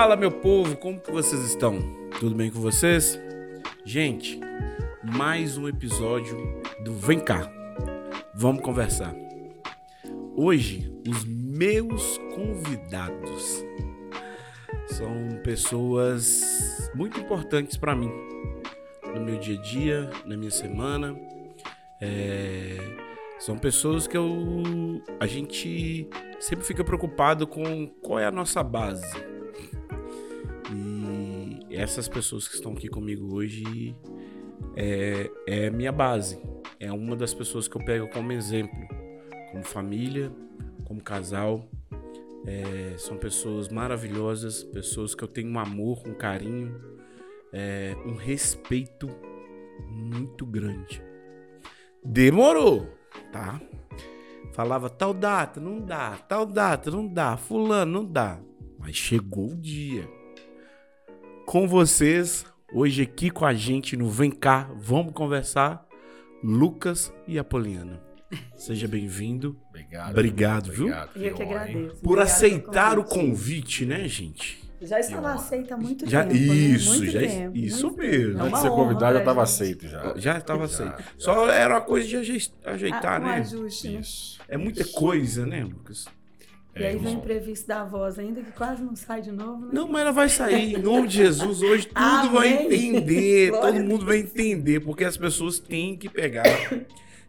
Fala, meu povo, como que vocês estão? Tudo bem com vocês? Gente, mais um episódio do Vem cá. Vamos conversar. Hoje, os meus convidados são pessoas muito importantes para mim no meu dia a dia, na minha semana. É, são pessoas que eu a gente sempre fica preocupado com qual é a nossa base. Essas pessoas que estão aqui comigo hoje é, é minha base. É uma das pessoas que eu pego como exemplo, como família, como casal. É, são pessoas maravilhosas, pessoas que eu tenho um amor, um carinho, é, um respeito muito grande. Demorou, tá? Falava tal data, não dá, tal data, não dá, fulano, não dá. Mas chegou o dia. Com vocês, hoje aqui com a gente no Vem cá, vamos conversar, Lucas e Apoliana. Seja bem-vindo. Obrigado. Obrigado, viu? Obrigado, Eu que agradeço. Por Obrigada aceitar pelo o convite, né, gente? Já estava aceita há muito Já, tempo. né? isso, Muito já, tempo, isso muito mesmo. tempo. É Antes de ser convidado, já estava gente. aceito já. Já estava aceito. já. Só era uma coisa de aje- ajeitar, Ah, um né? ajuste, né? Isso. É muita isso. coisa, né, Lucas? E aí É, vem o imprevisto da voz ainda, que quase não sai de novo, né? Não, mas ela vai sair. Em nome de Jesus, hoje tudo vai Amém. entender. Glória todo mundo vai entender, porque as pessoas têm que pegar.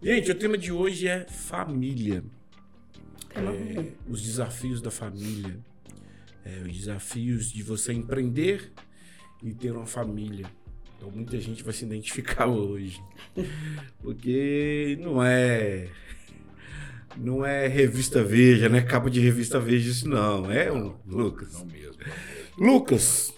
Gente, o tema de hoje é família. É, os desafios da família. É, os desafios de você empreender e ter uma família. Então muita gente vai se identificar hoje. Porque não é. Não é revista Veja, não é capa de revista Veja isso não. É um Lucas. Não mesmo. Lucas.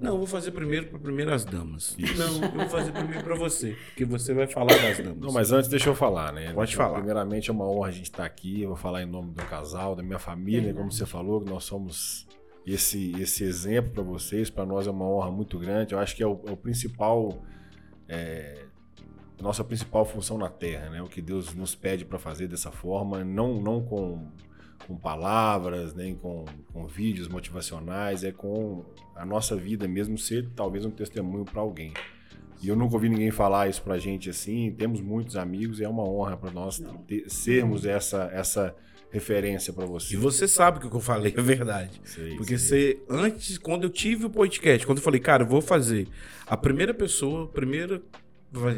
Não, eu vou fazer primeiro para primeiras damas. Não, eu vou fazer primeiro para você, porque você vai falar das damas. Não, mas antes deixa eu falar, né? Pode falar. Primeiramente é uma honra a gente estar aqui. Eu vou falar em nome do casal, da minha família, Verdade. como você falou, que nós somos esse, esse exemplo para vocês. Para nós é uma honra muito grande. Eu acho que é o, é o principal. é, nossa principal função na Terra, né? O que Deus nos pede para fazer dessa forma, não, não com, com palavras, nem com, com vídeos motivacionais, é com a nossa vida mesmo ser talvez um testemunho para alguém. E eu nunca ouvi ninguém falar isso pra gente assim. Temos muitos amigos e é uma honra para nós ter- sermos essa, essa referência para E você. você sabe que o que eu falei é verdade. Sei, Porque sei. você, antes, quando eu tive o podcast, quando eu falei, cara, eu vou fazer, a primeira pessoa, a primeira,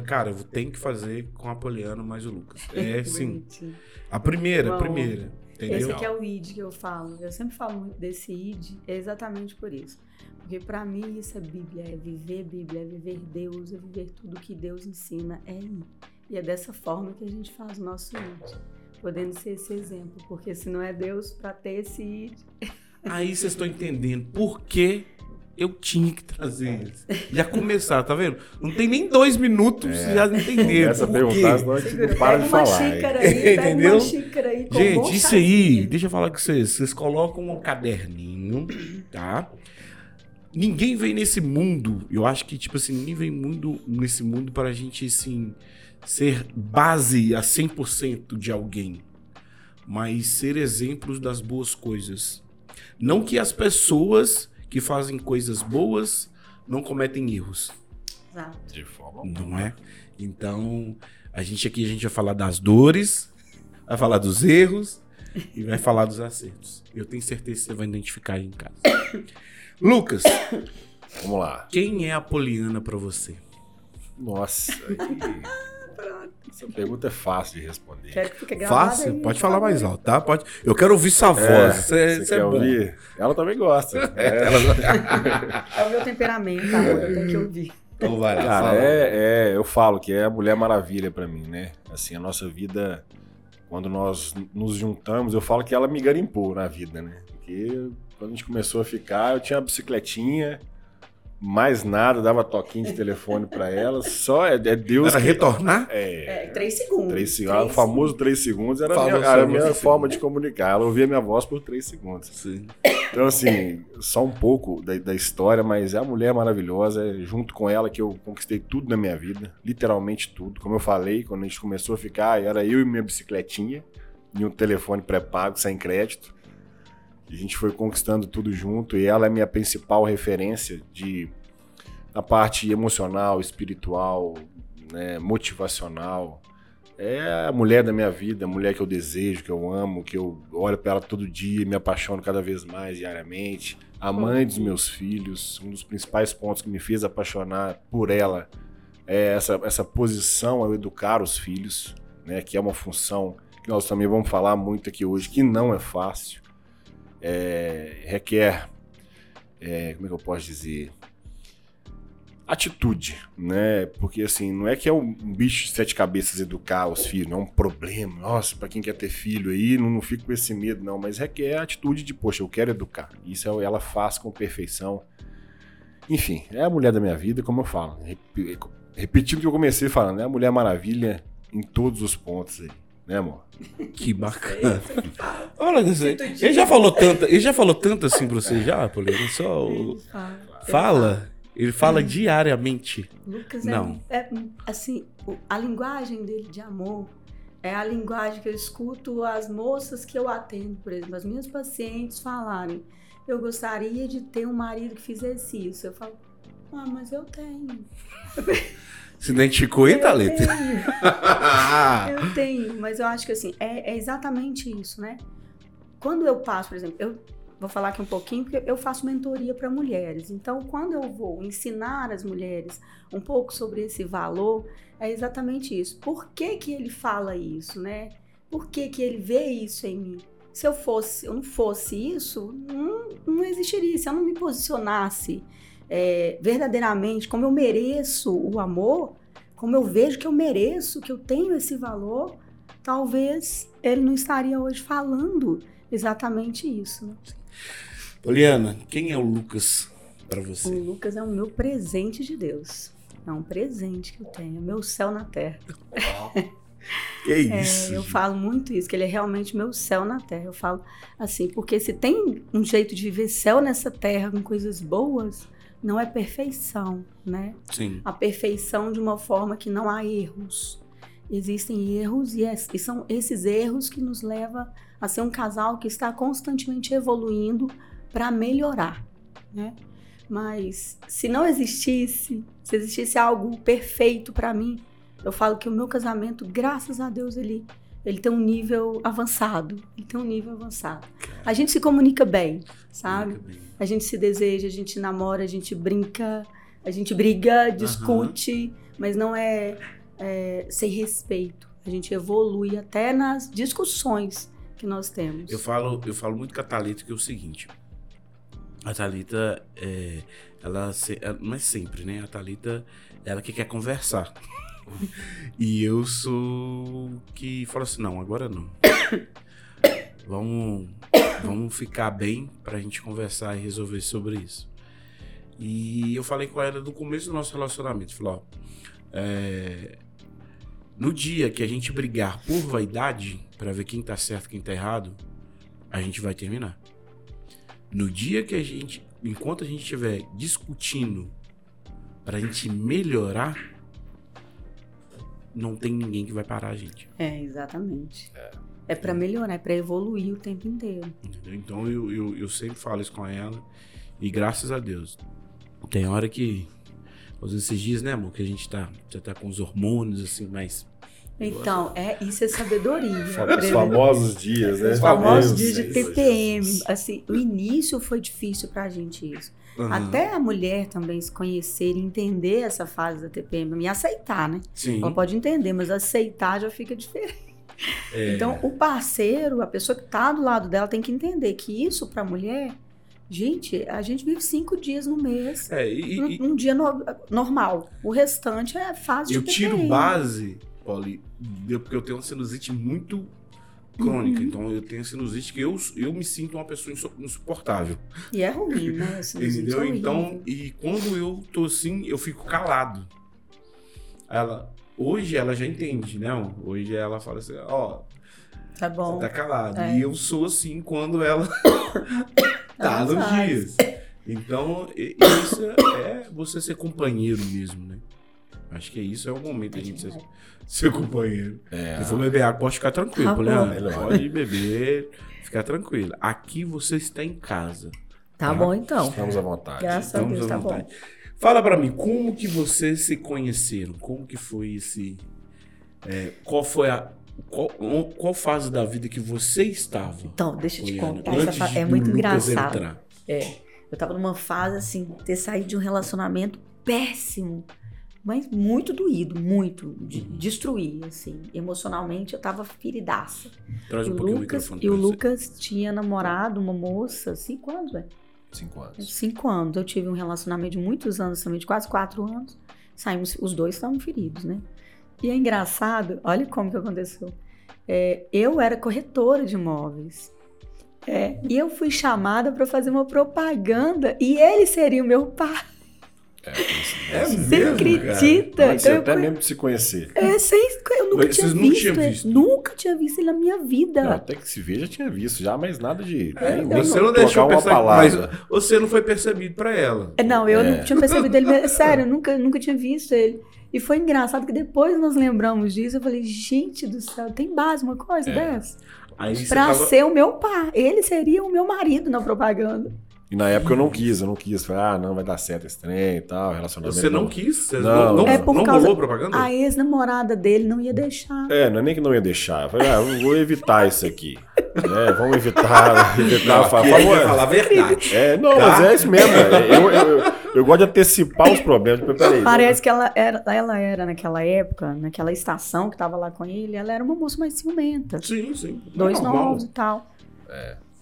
cara, eu tenho que fazer com a Poliana mais o Lucas. É sim. A primeira, a primeira. Esse Entendeu? aqui é o ID que eu falo. Eu sempre falo muito desse ID, é exatamente por isso. Porque pra mim isso é Bíblia, é viver Bíblia, é viver Deus, é viver tudo que Deus ensina, é ir. E é dessa forma que a gente faz o nosso ID. Podendo ser esse exemplo, porque se não é Deus pra ter esse ID, Aí vocês estão entendendo por que eu tinha que trazer eles. Já começaram, tá vendo? Não tem nem dois minutos, vocês já entenderam. Essa perguntar, quê. senão a gente não para de uma falar. xícara aí, Entendeu? uma xícara aí Gente, isso aí, deixa eu falar com vocês. Vocês colocam um caderninho, tá? Ninguém vem nesse mundo, eu acho que, tipo assim, ninguém vem mundo, nesse mundo para a gente, assim, ser base a 100% de alguém, mas ser exemplos das boas coisas. Não que as pessoas que fazem coisas boas não cometem erros. Exato. De forma. Não é? Então, a gente aqui a gente vai falar das dores, vai falar dos erros e vai falar dos acertos. Eu tenho certeza que você vai identificar aí em casa. Lucas, Vamos lá. quem é a Poliana pra você? Nossa. aí- Essa pergunta é fácil de responder. Quero que fique Fácil? aí, Pode falar mais alto, tá? Pode. Eu quero ouvir sua voz. É, Isso é, você isso é quer bom. ouvir? Ela também gosta. É, É o meu temperamento, tá? Eu tenho que ouvir. Então vai lá. Cara, fala. é, é, eu falo que é a Mulher Maravilha pra mim, né? Assim, a nossa vida, quando nós nos juntamos, eu falo que ela me garimpou na vida, né? Porque quando a gente começou a ficar, eu tinha uma bicicletinha, mais nada, dava toquinho de telefone pra ela, só é, é Deus Era que... retornar? É, É, três segundos. três segundos. O famoso três segundos era minha, era a minha segundos. forma de comunicar. Ela ouvia minha voz por três segundos. Sim. Então, assim, só um pouco da, da história, mas é a mulher maravilhosa. É junto com ela que eu conquistei tudo na minha vida, literalmente tudo. Como eu falei, quando a gente começou a ficar, era eu e minha bicicletinha e um telefone pré-pago, sem crédito. A gente foi conquistando tudo junto e ela é minha principal referência de na parte emocional, espiritual, né, motivacional. É a mulher da minha vida, a mulher que eu desejo, que eu amo, que eu olho para ela todo dia e me apaixono cada vez mais diariamente. A mãe dos meus filhos, um dos principais pontos que me fez apaixonar por ela é essa, essa posição ao educar os filhos, né, que é uma função que nós também vamos falar muito aqui hoje, que não é fácil, é, requer, é, como é que eu posso dizer, atitude, né? Porque assim, não é que é um bicho de sete cabeças educar os filhos, não é um problema. Nossa, para quem quer ter filho aí, não, não fico com esse medo, não. Mas requer a atitude de, poxa, eu quero educar. Isso é ela faz com perfeição. Enfim, é a mulher da minha vida, como eu falo. Repetindo o que eu comecei falando, é a Mulher Maravilha em todos os pontos aí. Né, amor? Que bacana. Olha, ele já falou tanto, ele já falou tanto assim pra você já, Paulinho? Só o... Fala. Ele fala hum. diariamente. Lucas é Não. É, é assim, a linguagem dele de amor é a linguagem que eu escuto as moças que eu atendo, por exemplo, as minhas pacientes falarem. Eu gostaria de ter um marido que fizesse isso. Eu falo, ah, mas eu tenho. Se identificou aí, Thalita? eu tenho, mas eu acho que assim, é, é exatamente isso, né? Quando eu passo, por exemplo, eu Vou falar aqui um pouquinho, porque eu faço mentoria para mulheres. Então, quando eu vou ensinar as mulheres um pouco sobre esse valor, é exatamente isso. Por que, que ele fala isso, né? Por que, que ele vê isso em mim? Se eu fosse, eu não fosse isso, não, não existiria. Se eu não me posicionasse é, verdadeiramente como eu mereço o amor, como eu vejo que eu mereço, que eu tenho esse valor, talvez ele não estaria hoje falando exatamente isso. Né? Oliana, quem é o Lucas para você? O Lucas é o meu presente de Deus. É um presente que eu tenho, meu céu na terra. Que é, isso? É, eu falo muito isso, que ele é realmente meu céu na terra. Eu falo assim, porque se tem um jeito de viver céu nessa terra com coisas boas, não é perfeição, né? Sim. A perfeição de uma forma que não há erros. Existem erros e, é, e são esses erros que nos levam a ser um casal que está constantemente evoluindo para melhorar, né? Mas se não existisse, se existisse algo perfeito para mim, eu falo que o meu casamento, graças a Deus, ele ele tem um nível avançado. Ele tem um nível avançado. A gente se comunica bem, sabe? A gente se deseja, a gente namora, a gente brinca, a gente briga, discute, uhum. mas não é, é sem respeito. A gente evolui até nas discussões que nós temos. Eu falo, eu falo muito com a Thalita que é o seguinte. A Thalita, é, ela, não é sempre, né? A Thalita, ela que quer conversar. e eu sou que falo assim, não, agora não. vamos, vamos ficar bem pra gente conversar e resolver sobre isso. E eu falei com ela do começo do nosso relacionamento. Falei, ó, é, no dia que a gente brigar por vaidade, para ver quem tá certo quem tá errado, a gente vai terminar. No dia que a gente, enquanto a gente estiver discutindo pra gente melhorar, não tem ninguém que vai parar a gente. É, exatamente. É, é para melhorar, é para evoluir o tempo inteiro. Entendeu? Então eu, eu, eu sempre falo isso com ela e graças a Deus. Tem hora que esses dias, né, amor, que a gente tá, já tá com os hormônios, assim, mais. Então, é, isso é sabedoria. Os famosos dias, né? Os famosos dias de TPM. Assim, o início foi difícil pra gente isso. Uhum. Até a mulher também se conhecer e entender essa fase da TPM e aceitar, né? Sim. Ela pode entender, mas aceitar já fica diferente. É. Então, o parceiro, a pessoa que tá do lado dela, tem que entender que isso pra mulher Gente, a gente vive cinco dias no mês. É, e, um, e, um, dia no, normal. O restante é fase de Eu tiro base, Poli, porque eu tenho uma sinusite muito crônica. Uhum. Então eu tenho sinusite que eu, eu me sinto uma pessoa insuportável. E é ruim, né? Entendeu? É então, e quando eu tô assim, eu fico calado. Ela, hoje ela já entende, né? Hoje ela fala assim, ó, oh, Tá bom. Você tá calado. É. E eu sou assim quando ela tá nos dias. Então, isso é você ser companheiro mesmo, né? Acho que isso é o momento da gente ser, ser companheiro. É. Se for beber água, pode ficar tranquilo, Tá Poliana. bom. Pode beber, ficar tranquilo. Aqui você está em casa. Tá Tá. bom, então. Estamos à vontade. Graças a Estamos Deus, à tá bom. vontade. Fala pra mim, como que vocês se conheceram? Como que foi esse... é, qual foi a... Qual, qual fase da vida que você estava? Então, deixa eu te contar. Antes é muito Lucas engraçado. entrar? É. Eu tava numa fase, assim, de ter saído de um relacionamento péssimo. Mas muito doído, muito. De Uhum. destruir, assim. Emocionalmente, eu tava feridaça. Traz E um o pouquinho Lucas, o microfone e o você. Lucas tinha namorado uma moça, cinco anos, velho. Cinco anos. Cinco anos. Eu tive um relacionamento de muitos anos também, de quase quatro anos. Saímos, os dois estavam feridos, né? E é engraçado, olha como que aconteceu. É, eu era corretora de imóveis. É, e eu fui chamada para fazer uma propaganda e ele seria o meu pai. É, isso. É Você mesmo, acredita? Antes Então eu até conhe- mesmo de se conhecer. É, sem- eu nunca tinha vocês não visto, tinham ele. visto? Nunca tinha visto ele na minha vida. Não, até que se vê, já tinha visto, já, mas nada de. É, nem- nem você não trocar deixou uma palavra. mas você não foi percebido pra ela. É, Não, eu É. não tinha percebido ele. Sério, eu nunca, nunca tinha visto ele. E foi engraçado que depois nós lembramos disso. Eu falei, gente do céu, tem base uma coisa É. dessa? Aí Pra tava... ser o meu pai. Ele seria o meu marido na propaganda. E na época eu não quis, eu não quis. Falei, ah, não, vai dar certo esse trem e tal, relacionamento. Você não quis? Você Não. não, não, É por não causa- rolou propaganda? A ex-namorada dele não ia deixar. É, não é nem que não ia deixar. Eu falei, ah, eu vou evitar isso aqui. É, vamos evitar, evitar Não, fa- aqui ele favor. falar a verdade. É, não, Tá? mas é isso mesmo. é, Eu, eu, eu, eu gosto de antecipar os problemas. Mas Peraí, Parece que ela era, ela era, naquela época, naquela estação que tava lá com ele, ela era uma moça mais ciumenta. Sim, sim. Dois Normal. novos e tal.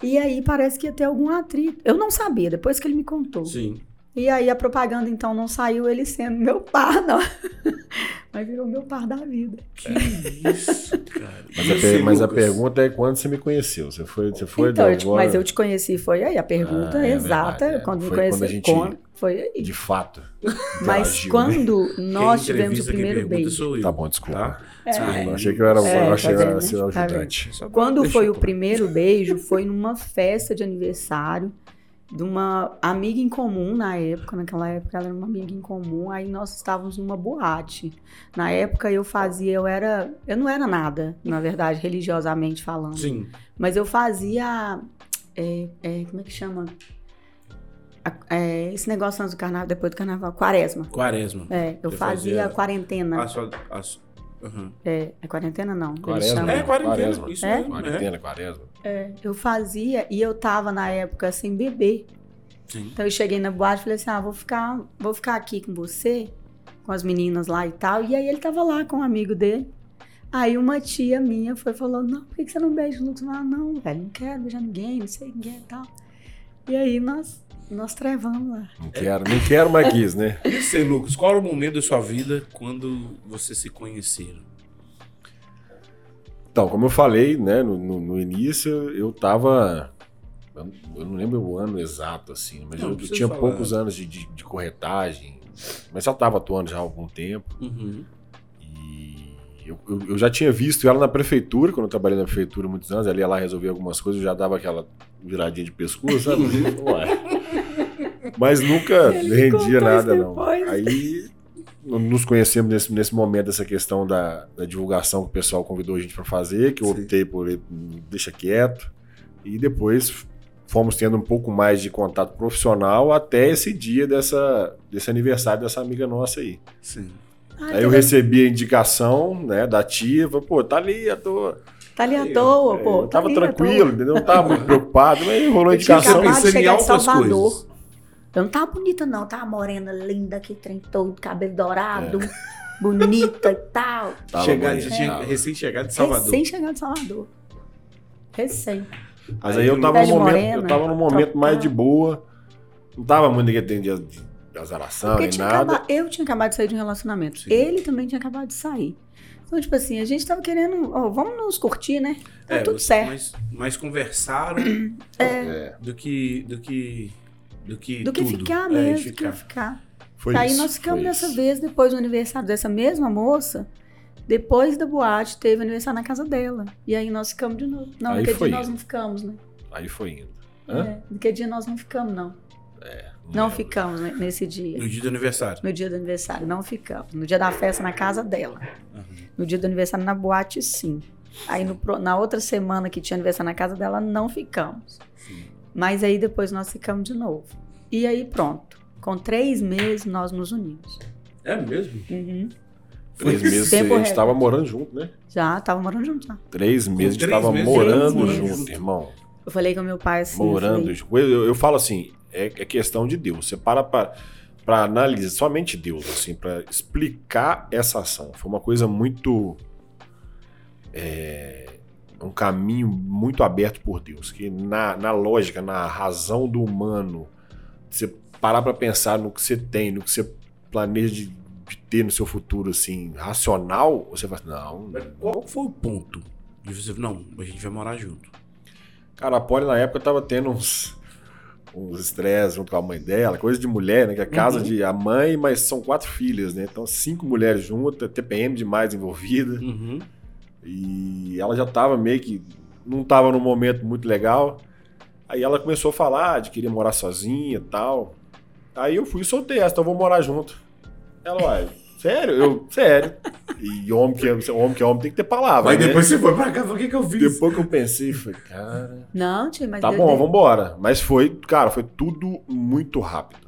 E aí parece que ia ter algum atrito. Eu não sabia, depois que ele me contou. Sim. E aí a propaganda então não saiu ele sendo meu par, não. Mas virou meu par da vida. Que isso, cara. Mas, a, per- mas a pergunta é quando você me conheceu. Você foi, você foi então, de eu te- agora, mas eu te conheci, foi aí. A pergunta Ah, é exata, verdade, é. quando me conheci, quando a gente- quando- foi aí. de fato. Mas né? quando nós Quem tivemos o primeiro beijo. Tá bom, desculpa. Tá? É. Eu achei que eu era, É, eu achei tá que era seu né? Tá ajudante. Pra Quando foi o primeiro beijo, foi numa festa de aniversário de uma amiga em comum na época. Naquela época ela era uma amiga em comum. Aí nós estávamos numa boate. Na época eu fazia, eu era. Eu não era nada, na verdade, religiosamente falando. Sim. Mas eu fazia. é, é, como é que chama? É, esse negócio antes do carnaval, depois do carnaval, quaresma. Quaresma. É, eu Você fazia fazia- a quarentena. A sua, a Aham. É, é quarentena não. Quaresma. chamam. É, quarentena. Quaresma. Isso É? mesmo. É. Quarentena, quaresma. É, eu fazia e eu tava na época sem beber. Sim. Então eu cheguei na boate e falei assim: ah, vou ficar, vou ficar aqui com você, com as meninas lá e tal. E aí ele tava lá com um amigo dele. Aí uma tia minha foi e falou: não, por que você não beija o Lucas? Ah, não, velho, não quero beijar ninguém, não sei ninguém e tal. E aí nós, nós trevamos lá. Não quero, não quero mais quis, né? E você, Lucas, qual era o momento da sua vida quando vocês se conheceram? Então, como eu falei, né, no, no- no início, eu tava. Eu eu não lembro o ano exato, assim, mas Não, eu, tinha falar. poucos anos de, de- de corretagem, mas já estava atuando já há algum tempo. Uhum. E eu, eu- eu já tinha visto ela na prefeitura, quando eu trabalhei na prefeitura há muitos anos, ela ia lá resolver algumas coisas, eu já dava aquela viradinha de pescoço, sabe? Ué. Mas nunca Ele rendia nada, não. Aí nos conhecemos nesse, nesse momento dessa questão da, da divulgação que o pessoal convidou a gente para fazer, que eu Sim. optei por deixa quieto. E depois fomos tendo um pouco mais de contato profissional até esse dia dessa, desse aniversário dessa amiga nossa aí. Sim. Ah, Aí eu recebi a indicação, né, da tia, falei, pô, tá ali à toa. Tá ali à toa, É, pô. eu tá tava ali à tranquilo, toa. entendeu? Não tava muito preocupado, mas rolou a Eu indicação. de pensando em altas coisas. Eu não tava bonita, não. Tava morena, linda, que trem todo, cabelo dourado, É. bonita e tal. Tava Chegar, tinha tava. recém-chegado de Salvador. Recém chegado de Salvador. Recém. Mas aí eu tava num momento, morena, eu tava num momento trocar. mais de boa. Não tava muito ninguém tem de, de azaração, nem tinha nada. acaba- eu tinha acabado de sair de um relacionamento. Sim. Ele também tinha acabado de sair. Então, tipo assim, a gente tava querendo, ó, vamos nos curtir, né? Tá tudo você- certo. Mas, mas conversaram É, do que. Do que. Do que. Do que tudo. ficar É, mesmo, do que ficar. ficar. foi Aí isso, nós ficamos dessa isso. vez, depois do aniversário dessa mesma moça, depois da boate, teve aniversário na casa dela. E aí nós ficamos de novo. Não, naquele dia nós indo. não ficamos, né? Aí foi indo. Hã? É, naquele dia nós não ficamos, não. Não lembro. ficamos né, nesse dia. No dia do aniversário. No dia do aniversário, não ficamos. No dia da festa, na casa dela. No dia do aniversário, na boate, sim. Aí no na outra semana que tinha aniversário na casa dela, não ficamos. Sim. Mas aí depois nós ficamos de novo. E aí pronto. Com três meses nós nos unimos. É mesmo? Uhum. Três meses a Tempo gente recorde. tava morando junto, né? Já tava morando junto já. Três meses a gente três tava meses, morando meses. junto, irmão. Eu falei com meu pai assim. eu morando falei, junto. Eu, eu falo assim, é, é questão de Deus. Você para pra, pra analisar, somente Deus, assim, pra explicar essa ação. Foi uma coisa muito. É, um caminho muito aberto por Deus. Que na, na lógica, na razão do humano, você parar pra pensar no que você tem, no que você planeja de, de ter no seu futuro, assim, racional, você fala, não, Mas Qual foi o ponto de você. Não, a gente vai morar junto. Cara, a Polly na época tava tendo uns uns estresses junto com a mãe dela, coisa de mulher, né? Que é casa Uhum. de a mãe, mas são quatro filhas, né? Então cinco mulheres juntas, TPM demais envolvida. Uhum. E ela já tava meio que não tava num momento muito legal. Aí ela começou a falar de queria morar sozinha e tal. Aí eu fui e soltei essa, então eu vou morar junto. Ela, uai, sério? Eu, sério. E homem que, é- homem que é homem tem que ter palavra. Mas né? depois você foi pra cá, o que que eu fiz? Depois que eu pensei, falei, cara. Não, tio, mas Tá bom, de- vambora. Mas foi, cara, foi tudo muito rápido.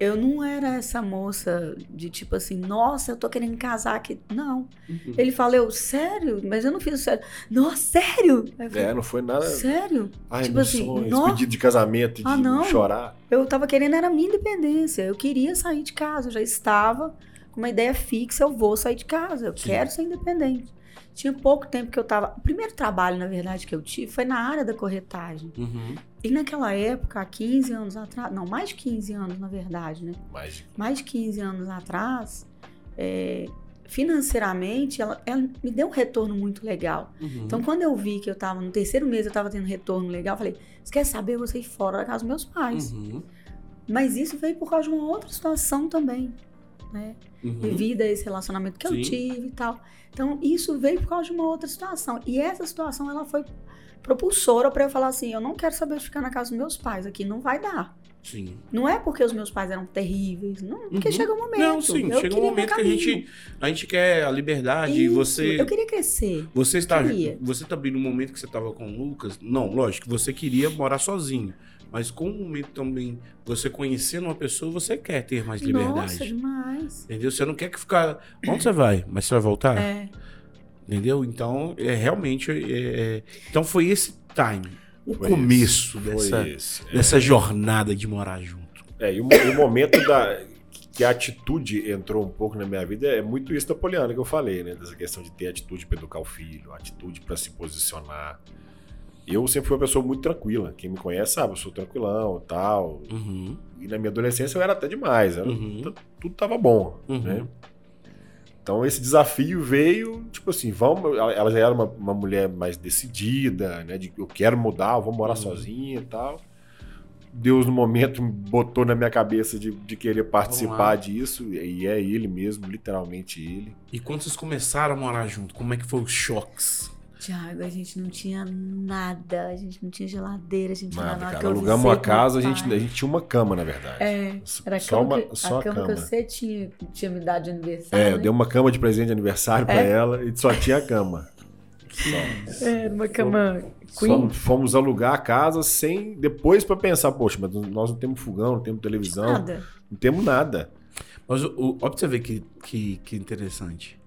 Eu não era essa moça de tipo assim, nossa, eu tô querendo casar aqui. Não. Uhum. Ele falou, sério? Mas eu não fiz sério. Nossa, sério? Eu falei, É, não foi nada. Sério? Ai, tipo assim, pedido de casamento, de Ah, não. chorar. Eu tava querendo era a minha independência. Eu queria sair de casa. Eu já estava com uma ideia fixa. Eu vou sair de casa. Eu Sim. quero ser independente. Tinha pouco tempo que eu tava. O primeiro trabalho, na verdade, que eu tive foi na área da corretagem. Uhum. E naquela época, há 15 anos atrás, não, mais de 15 anos, na verdade, né? Mas Mais de 15 anos atrás, é, financeiramente, ela, ela me deu um retorno muito legal. Uhum. Então, quando eu vi que eu tava no terceiro mês, eu tava tendo retorno legal, eu falei: você quer saber? Eu vou sair fora da casa dos meus pais. Uhum. Mas isso veio por causa de uma outra situação também, né? Uhum. Devido a esse relacionamento que Sim. eu tive e tal. Então, isso veio por causa de uma outra situação. E essa situação, ela foi propulsora para eu falar assim: eu não quero saber de ficar na casa dos meus pais, aqui não vai dar. Sim. Não é porque os meus pais eram terríveis, não, porque Uhum. chega um momento. Não, sim, eu chega um momento que a gente, a gente quer a liberdade Isso, você. Eu queria crescer. Você está, Queria. você também no momento que você estava com o Lucas, não, lógico, você queria morar sozinho, mas com o momento também você conhecendo uma pessoa, você quer ter mais liberdade. Nossa, demais. Entendeu? Você não quer que ficar. Onde você vai? Mas você vai voltar? É. Entendeu? Então, é realmente. é, é, Então foi esse time. O Foi começo foi dessa, esse. É. dessa jornada de morar junto. É, e o, o momento da, que a atitude entrou um pouco na minha vida é muito isso da Poliana que eu falei, né? Dessa questão de ter atitude para educar o filho, atitude para se posicionar. Eu sempre fui uma pessoa muito tranquila. Quem me conhece sabe, eu sou tranquilão e tal. Uhum. E na minha adolescência eu era até demais. Era, Uhum. Tudo tava bom, Uhum. né? Então esse desafio veio, tipo assim, vamos, ela já era uma, uma mulher mais decidida, né? De eu quero mudar, eu vou morar Uhum. sozinha e tal. Deus no momento botou na minha cabeça de, de querer participar disso, e é ele mesmo, literalmente ele. E quando vocês começaram a morar junto, como é que foi os choques? Tiago, a gente não tinha nada, a gente não tinha geladeira, a gente não tinha Nada, nada. cara. que eu Alugamos uma casa, a gente, a gente tinha uma cama, na verdade. É, era a só cama, uma, que, só a cama, que você tinha, tinha me dado de aniversário. É, né? eu dei uma cama de presente de aniversário pra É? ela e só tinha a cama. Só. É, uma cama queen. fomos alugar a casa sem. Depois pra pensar, poxa, mas nós não temos fogão, não temos televisão, Nada. não temos nada. Mas o, o, ó pra você ver que, que, que interessante.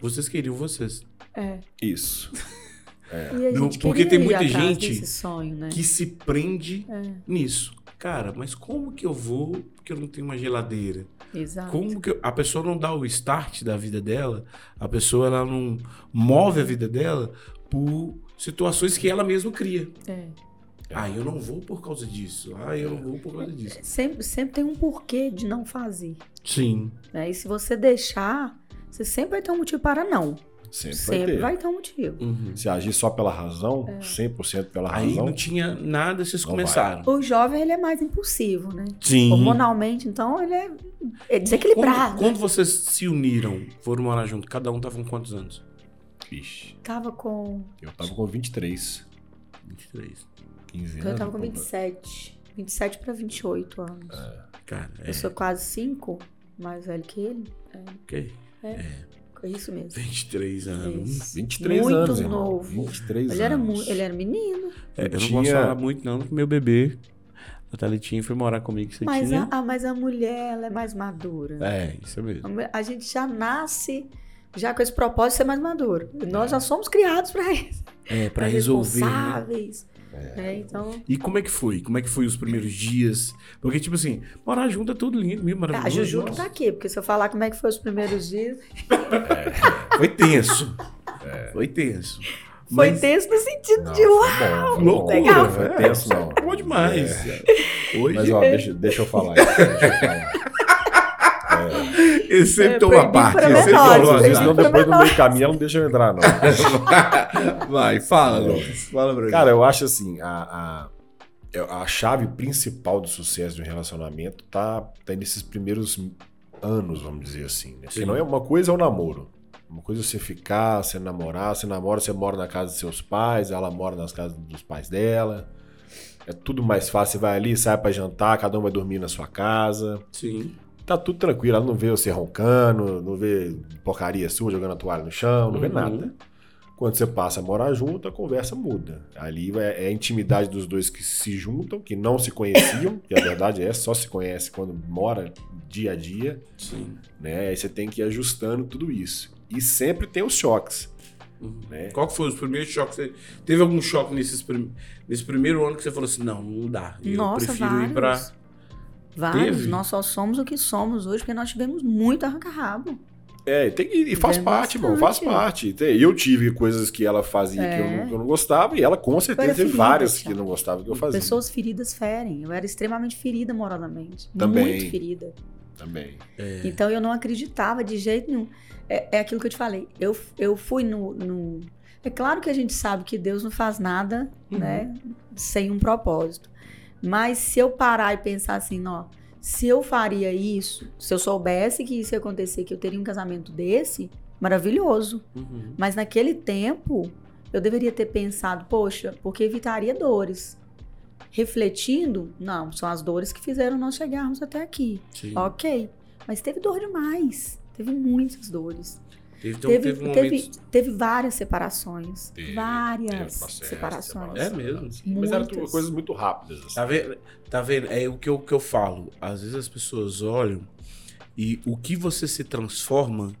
Vocês queriam vocês. É. Isso. E a Não, porque tem muita gente sonho, né? Que se prende É, nisso. Cara, mas como que eu vou porque eu não tenho uma geladeira? exato. Como que eu- a pessoa não dá o start da vida dela? A pessoa ela não move a vida dela por situações que ela mesma cria. É. Ah, eu não vou por causa disso. Ah, eu não vou por causa disso. Sempre, sempre tem um porquê de não fazer. Sim. Né? E se você deixar, você sempre vai ter um motivo para não. Sempre, Sempre, vai ter. vai ter um motivo. Uhum. Se agir só pela razão, É. 100% pela Aí razão. não tinha nada, vocês começaram. O jovem, ele é mais impulsivo, né? Sim. Hormonalmente, então, ele é, é desequilibrado. Quando, quando vocês se uniram, foram morar junto, cada um tava com quantos anos? Vixe, Tava com... eu tava com 23, 23. 15 anos. Eu tava com pô. 27. 27 para 28 anos. Cara, é. Eu sou quase 5 mais velho que ele. É, Ok. é isso mesmo. 23 anos. Isso. 23 Muito anos, irmão. novo. 23 Ele era, anos. mu- ele era menino. É, eu não Tinha- posso falar muito, não, que meu bebê, a Thalitinha, foi morar comigo. Você Mas tinha. a, ah, mas a mulher, ela é mais madura. É, isso mesmo. A A gente já nasce já com esse propósito de ser mais maduro. Nós já somos criados para isso. É, pra resolver. né? Responsáveis. né? Então, E como é que foi? Como é que foi os primeiros dias? Porque, tipo assim, morar junto é tudo lindo, mesmo, maravilhoso. a Juju que nossa. tá aqui, porque se eu falar como é que foi os primeiros dias, Foi tenso. Foi tenso. foi Mas- tenso no sentido Não, de foi uau! bom, foi Loucura. Não foi é. tenso, não. Bom demais. Hoje, Mas, ó, deixa, deixa eu falar. Deixa eu falar. Ele sempre É, toma parte. para Ele sempre falou Senão depois no meio do caminho ela não deixa eu entrar, não. Vai, fala, Lucas. Fala pra. Cara, eu acho assim, a, a, a chave principal do sucesso de um relacionamento tá, tá nesses primeiros anos, vamos dizer assim. Né? Porque não é uma coisa é o namoro. Uma coisa é você ficar, você namorar, você namora, você mora na casa dos seus pais, ela mora nas casas dos pais dela. É tudo mais fácil, você vai ali, sai pra jantar, cada um vai dormir na sua casa. Sim. Tá tudo tranquilo, ela não vê você roncando, não vê porcaria sua jogando a toalha no chão, não vê Uhum. nada. Quando você passa a morar junto, a conversa muda. Ali é, é a intimidade dos dois que se juntam, que não se conheciam, que a verdade é, só se conhece quando mora dia a dia, Sim. né? Aí você tem que ir ajustando tudo isso. E sempre tem os choques, Uhum. né? Qual que foi os primeiros choques? Você- Teve algum choque nesses prim... nesse primeiro ano que você falou assim, não, não dá. Eu Nossa, prefiro vários. ir pra... Vários. Teve? Nós só somos o que somos hoje, porque nós tivemos muito arranca-rabo. É, tem que, e faz Tem parte, irmão, faz bastante. parte. Tem- Eu tive coisas que ela fazia que, eu É. não, que eu não gostava, e ela com certeza teve ferida, várias que não gostava que eu fazia. Pessoas feridas ferem. Eu era extremamente ferida moralmente. Também. Muito ferida. Também. É, Então eu não acreditava de jeito nenhum. É, é aquilo que eu te falei. Eu, eu fui no, no- É claro que a gente sabe que Deus não faz nada, Uhum. né? Sem um propósito. Mas se eu parar e pensar assim, ó, se eu faria isso, se eu soubesse que isso ia acontecer, que eu teria um casamento desse, maravilhoso. uhum. Mas naquele tempo, eu deveria ter pensado, poxa, porque evitaria dores. Refletindo, não, são as dores que fizeram nós chegarmos até aqui. Sim. Ok. Mas teve dor demais. Teve muitas dores. Teve, então, teve, teve, um teve, momento... teve várias separações. Teve, várias separações. É mesmo? Mas eram Muitas. coisas muito rápidas. assim. Tá vendo? Tá vendo? É o que eu, que eu falo. Às vezes as pessoas olham e o que você se transforma,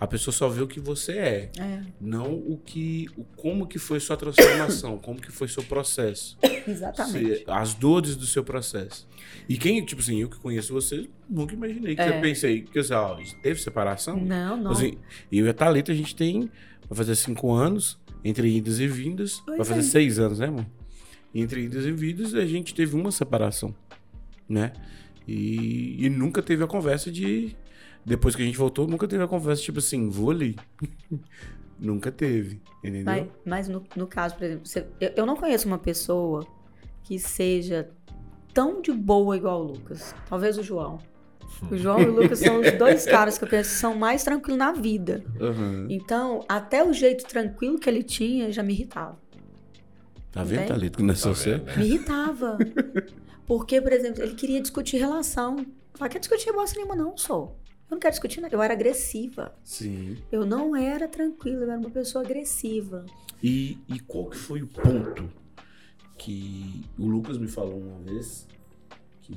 a pessoa só vê o que você é. É, Não o que. O, como que foi sua transformação, como que foi seu processo. exatamente. Você- as dores do seu processo. E quem, tipo assim, eu que conheço você, nunca imaginei que É. você pensei, que você, ó, teve separação? Não, não. Assim, eu e a Thalita, a gente tem. Vai fazer cinco anos, entre idas e vindas. vai fazer é. seis anos, né, amor? Entre idas e vindas, a gente teve uma separação, né? E, e nunca teve a conversa de. Depois que a gente voltou, nunca teve a conversa, tipo assim, vou ali. nunca teve, entendeu? Mas, mas no, no caso, por exemplo, você- eu, eu não conheço uma pessoa que seja tão de boa igual o Lucas. Talvez o João. O João e o Lucas são os dois caras que eu penso que são mais tranquilos na vida. Aham. Então, até o jeito tranquilo que ele tinha já me irritava. Tá vendo? Thalita, que não é só Tá você? né? Me irritava. Porque, por exemplo, ele queria discutir relação. Eu falei, quer discutir bosta nenhuma, não, sou. Eu não quero discutir nada. Eu era agressiva. Sim. Eu não era tranquila, eu era uma pessoa agressiva. E, e qual que foi o ponto que o Lucas me falou uma vez que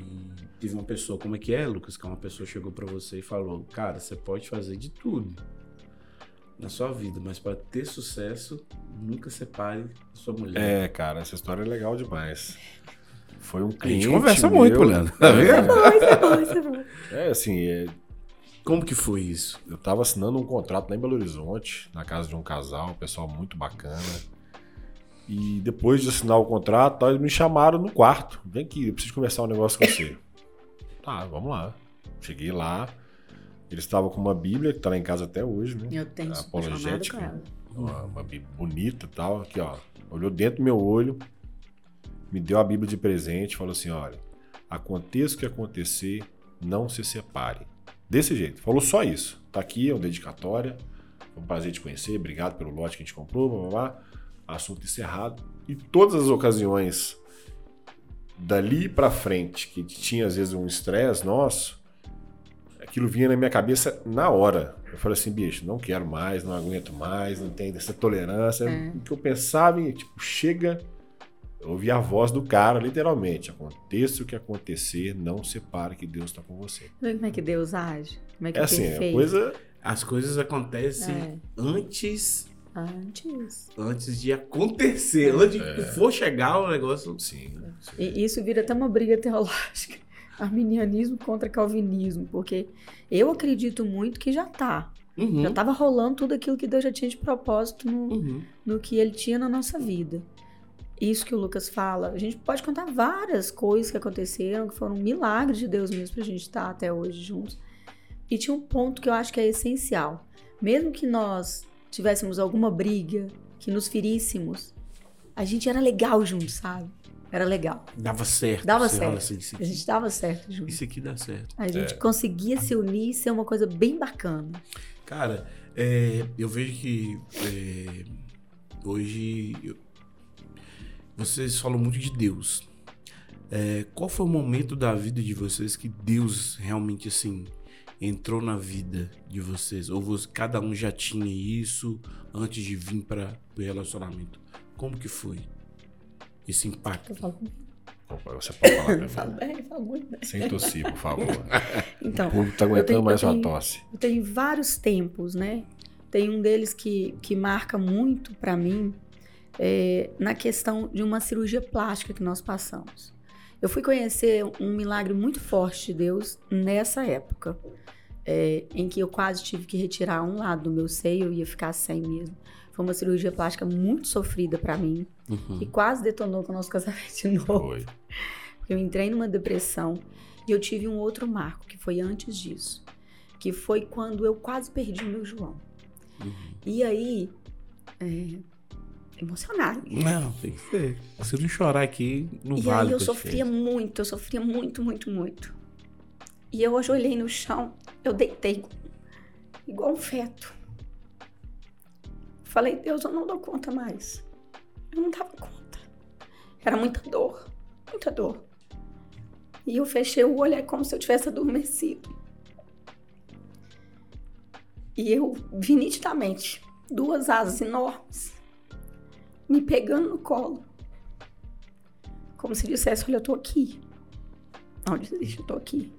teve uma pessoa, como é que é, Lucas? Que uma pessoa chegou pra você e falou, cara, você pode fazer de tudo na sua vida, mas para ter sucesso, nunca separe a sua mulher. É, cara, essa história é legal demais. Foi um A cliente gente conversa meu- muito, Leandro. Tá vendo? É bom, isso é bom. É, assim, é, Como que foi isso? eu tava assinando um contrato lá em Belo Horizonte, na casa de um casal, um pessoal muito bacana. E depois de assinar o contrato, eles me chamaram no quarto. Vem aqui, eu preciso conversar um negócio com você. tá, vamos lá. Cheguei lá. Eles estavam com uma Bíblia, que tá lá em casa até hoje, né? Eu tenho apaixonada Apologética. com ela. Uma, uma Bíblia bonita e tal. Aqui, ó. Olhou dentro do meu olho, me deu a Bíblia de presente, falou assim: olha, aconteça o que acontecer, não se separe. Desse jeito. Falou só isso. Tá aqui, é uma dedicatória. Foi um prazer te conhecer. Obrigado pelo lote que a gente comprou. Blá, blá, blá. Assunto encerrado. E todas as ocasiões dali pra frente, que tinha às vezes um estresse nosso, aquilo vinha na minha cabeça na hora. Eu falei assim, bicho, não quero mais, não aguento mais, não tenho essa tolerância. É. O que eu pensava em, tipo, chega, eu ouvi a voz do cara, literalmente. Aconteça o que acontecer, não separe que Deus está com você. Vê como é que Deus age? Como é que É assim, é coisa. As coisas acontecem É. antes, Antes. antes de acontecer. Antes de for chegar o negócio. Sim. sim. E isso vira até uma briga teológica. Arminianismo contra calvinismo. Porque eu acredito muito que já tá. Uhum, Já estava rolando tudo aquilo que Deus já tinha de propósito no, uhum. no que ele tinha na nossa vida. Isso que o Lucas fala, a gente pode contar várias coisas que aconteceram, que foram milagres de Deus mesmo pra gente estar até hoje juntos. E tinha um ponto que eu acho que é essencial. Mesmo que nós tivéssemos alguma briga, que nos feríssemos, a gente era legal juntos, sabe? Era legal. Dava certo. Dava certo. assim, A gente dava certo juntos. isso aqui dá certo. A gente conseguia se unir e ser uma coisa bem bacana. Cara, é, eu vejo que é, hoje eu- vocês falam muito de Deus. É, qual foi o momento da vida de vocês que Deus realmente assim entrou na vida de vocês? Ou você- cada um já tinha isso antes de vir para o relacionamento? Como que foi esse impacto? Eu falo, Você pode falar eu falo também. bem, eu falo muito bem. Sem tossir, por favor. Então, O público tá aguentando tenho- mais uma tosse. Eu tenho vários tempos, né? Tem um deles que, que marca muito pra mim é, na questão de uma cirurgia plástica que nós passamos. Eu fui conhecer um milagre muito forte de Deus nessa época, é, em que eu quase tive que retirar um lado do meu seio, eu ia ficar sem mesmo. Foi uma cirurgia plástica muito sofrida pra mim Uhum. e quase detonou com o nosso casamento de novo. Foi. Eu entrei numa depressão e eu tive um outro marco que foi antes disso, que foi quando eu quase perdi o meu João. Uhum. E aí, é, emocionada. Não, tem que ser. Se não chorar aqui, não E vale. aí eu sofria muito, eu sofria muito, muito, muito. E eu ajoelhei no chão, eu deitei igual um feto. Falei, Deus, eu não dou conta mais. Eu não dava conta. Era muita dor, muita dor. E eu fechei o olho, é como se eu tivesse adormecido. E eu vi nitidamente duas asas enormes me pegando no colo. Como se dissesse, olha, eu tô aqui. Não desiste, eu tô aqui.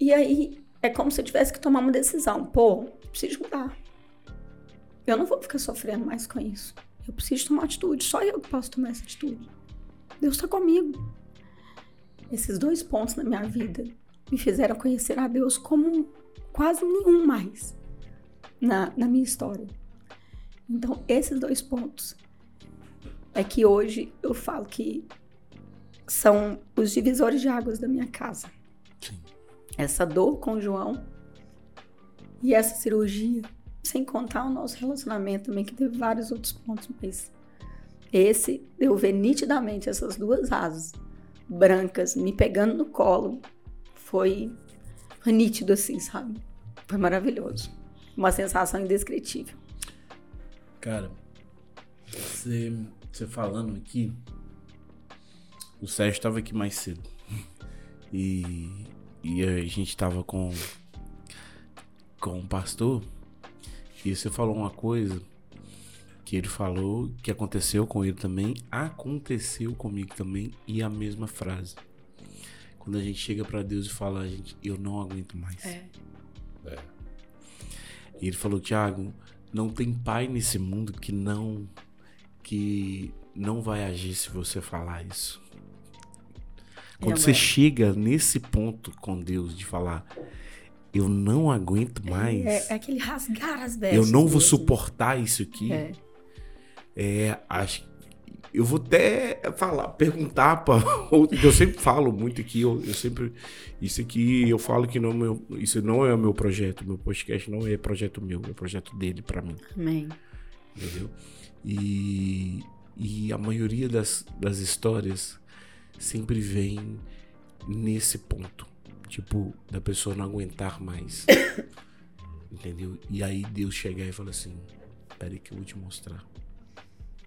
E aí, é como se eu tivesse que tomar uma decisão. Pô, preciso mudar. Eu não vou ficar sofrendo mais com isso. Eu preciso tomar atitude. Só eu que posso tomar essa atitude. Deus tá comigo. Esses dois pontos na minha vida me fizeram conhecer a Deus como quase nenhum mais na, na minha história. Então, esses dois pontos é que hoje eu falo que são os divisores de águas da minha casa. Sim. Essa dor com o João e essa cirurgia, sem contar o nosso relacionamento também, que teve vários outros pontos, mas esse, eu ver nitidamente essas duas asas brancas me pegando no colo, foi, foi nítido assim, sabe? Foi maravilhoso. Uma sensação indescritível. Cara, você, você falando aqui, o Sérgio estava aqui mais cedo. E, e a gente tava com, com o pastor. E você falou uma coisa que ele falou que aconteceu com ele também, aconteceu comigo também, e a mesma frase. Quando a gente chega pra Deus e fala, gente, eu não aguento mais. É. E ele falou, Thiago, não tem pai nesse mundo que não que não vai agir se você falar isso. Quando É, você mas- chega nesse ponto com Deus de falar, eu não aguento mais, É, é aquele rasgar as eu vestes. não vou mesmo. suportar isso aqui. É. É, acho eu vou até falar, perguntar para eu sempre falo muito aqui, eu, eu sempre isso aqui eu falo que não é meu, isso não é o meu projeto, meu podcast não é projeto meu, é projeto dele para mim, Amém. entendeu? E, e a maioria das, das histórias sempre vem nesse ponto, tipo da pessoa não aguentar mais, entendeu? E aí Deus chegar e falar assim, peraí que eu vou te mostrar.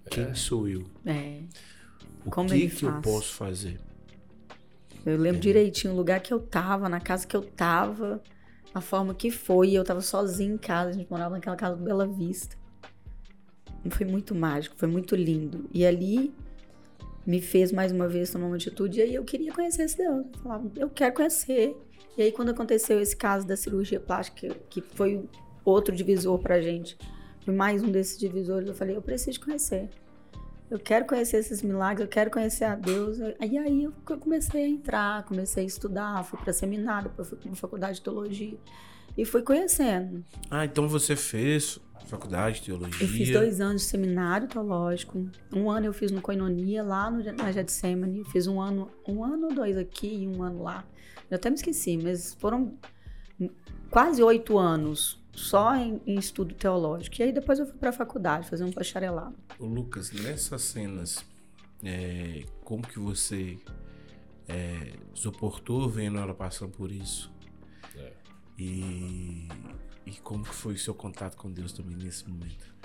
Quem sou eu? É. O Como que que eu posso fazer? Eu lembro direitinho o lugar que eu tava, na casa que eu tava, a forma que foi. Eu tava sozinha em casa, a gente morava naquela casa do Bela Vista. Foi muito mágico, foi muito lindo. E ali me fez mais uma vez tomar uma atitude. E aí eu queria conhecer esse Deus. Eu falava, eu quero conhecer. E aí quando aconteceu esse caso da cirurgia plástica, que foi outro divisor pra gente, mais um desses divisores, eu falei, eu preciso conhecer. Eu quero conhecer esses milagres, eu quero conhecer a Deus. E aí eu comecei a entrar, comecei a estudar, fui para seminário, fui para faculdade de teologia e fui conhecendo. Ah, então você fez faculdade de teologia. Eu fiz dois anos de seminário teológico. Um ano eu fiz no Coinonia, lá no, na Getsemane. Fiz um ano, um ano ou dois aqui e um ano lá. Eu até me esqueci, mas foram quase oito anos só em, em estudo teológico. E aí depois eu fui para a faculdade fazer um bacharelado. Ô, Lucas, nessas cenas, é, como que você é, suportou vendo ela passando por isso? É. E, e como que foi o seu contato com Deus também nesse momento?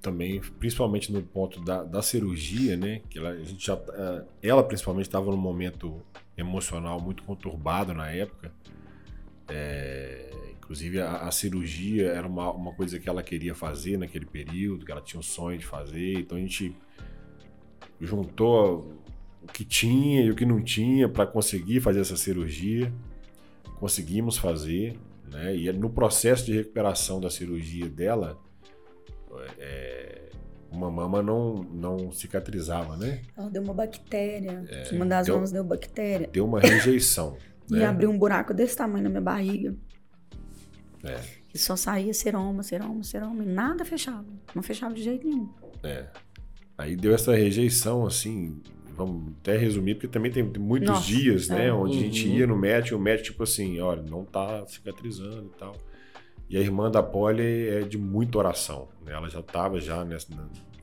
Também, principalmente no ponto da, da cirurgia, né? Que ela, a gente já, eh, ela principalmente estava num momento emocional muito conturbado na época. É, inclusive a, a cirurgia era uma, uma coisa que ela queria fazer naquele período, que ela tinha o sonho de fazer. Então a gente juntou o que tinha e o que não tinha para conseguir fazer essa cirurgia. Conseguimos fazer, né? E no processo de recuperação da cirurgia dela, é, uma mama não, não cicatrizava, né? Ela deu uma bactéria. uma das deu- mãos deu bactéria. Deu uma rejeição. E né? abriu um buraco desse tamanho na minha barriga. É. E só saía seroma, seroma, seroma. E nada fechava. Não fechava de jeito nenhum. É. Aí deu essa rejeição, assim, vamos até resumir, porque também tem muitos Nossa, dias, né, é. onde a gente Uhum. ia no médico, e o médico, tipo assim, olha, não tá cicatrizando e tal. E a irmã da Polly é de muita oração, né? Ela já tava já, nessa,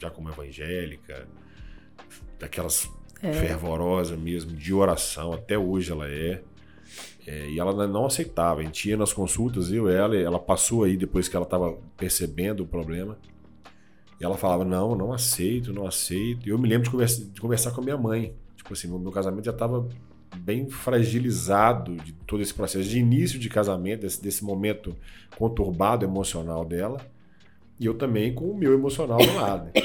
já como evangélica, daquelas É. fervorosa mesmo, de oração, até hoje ela é. É, e ela não aceitava. A gente ia nas consultas, eu e ela, ela passou aí depois que ela estava percebendo o problema. E ela falava: Não, não aceito, não aceito. E eu me lembro de conversa- de conversar, com a minha mãe. Tipo assim, meu casamento já estava bem fragilizado de todo esse processo de início de casamento, desse, desse momento conturbado emocional dela. E eu também com o meu emocional do lado.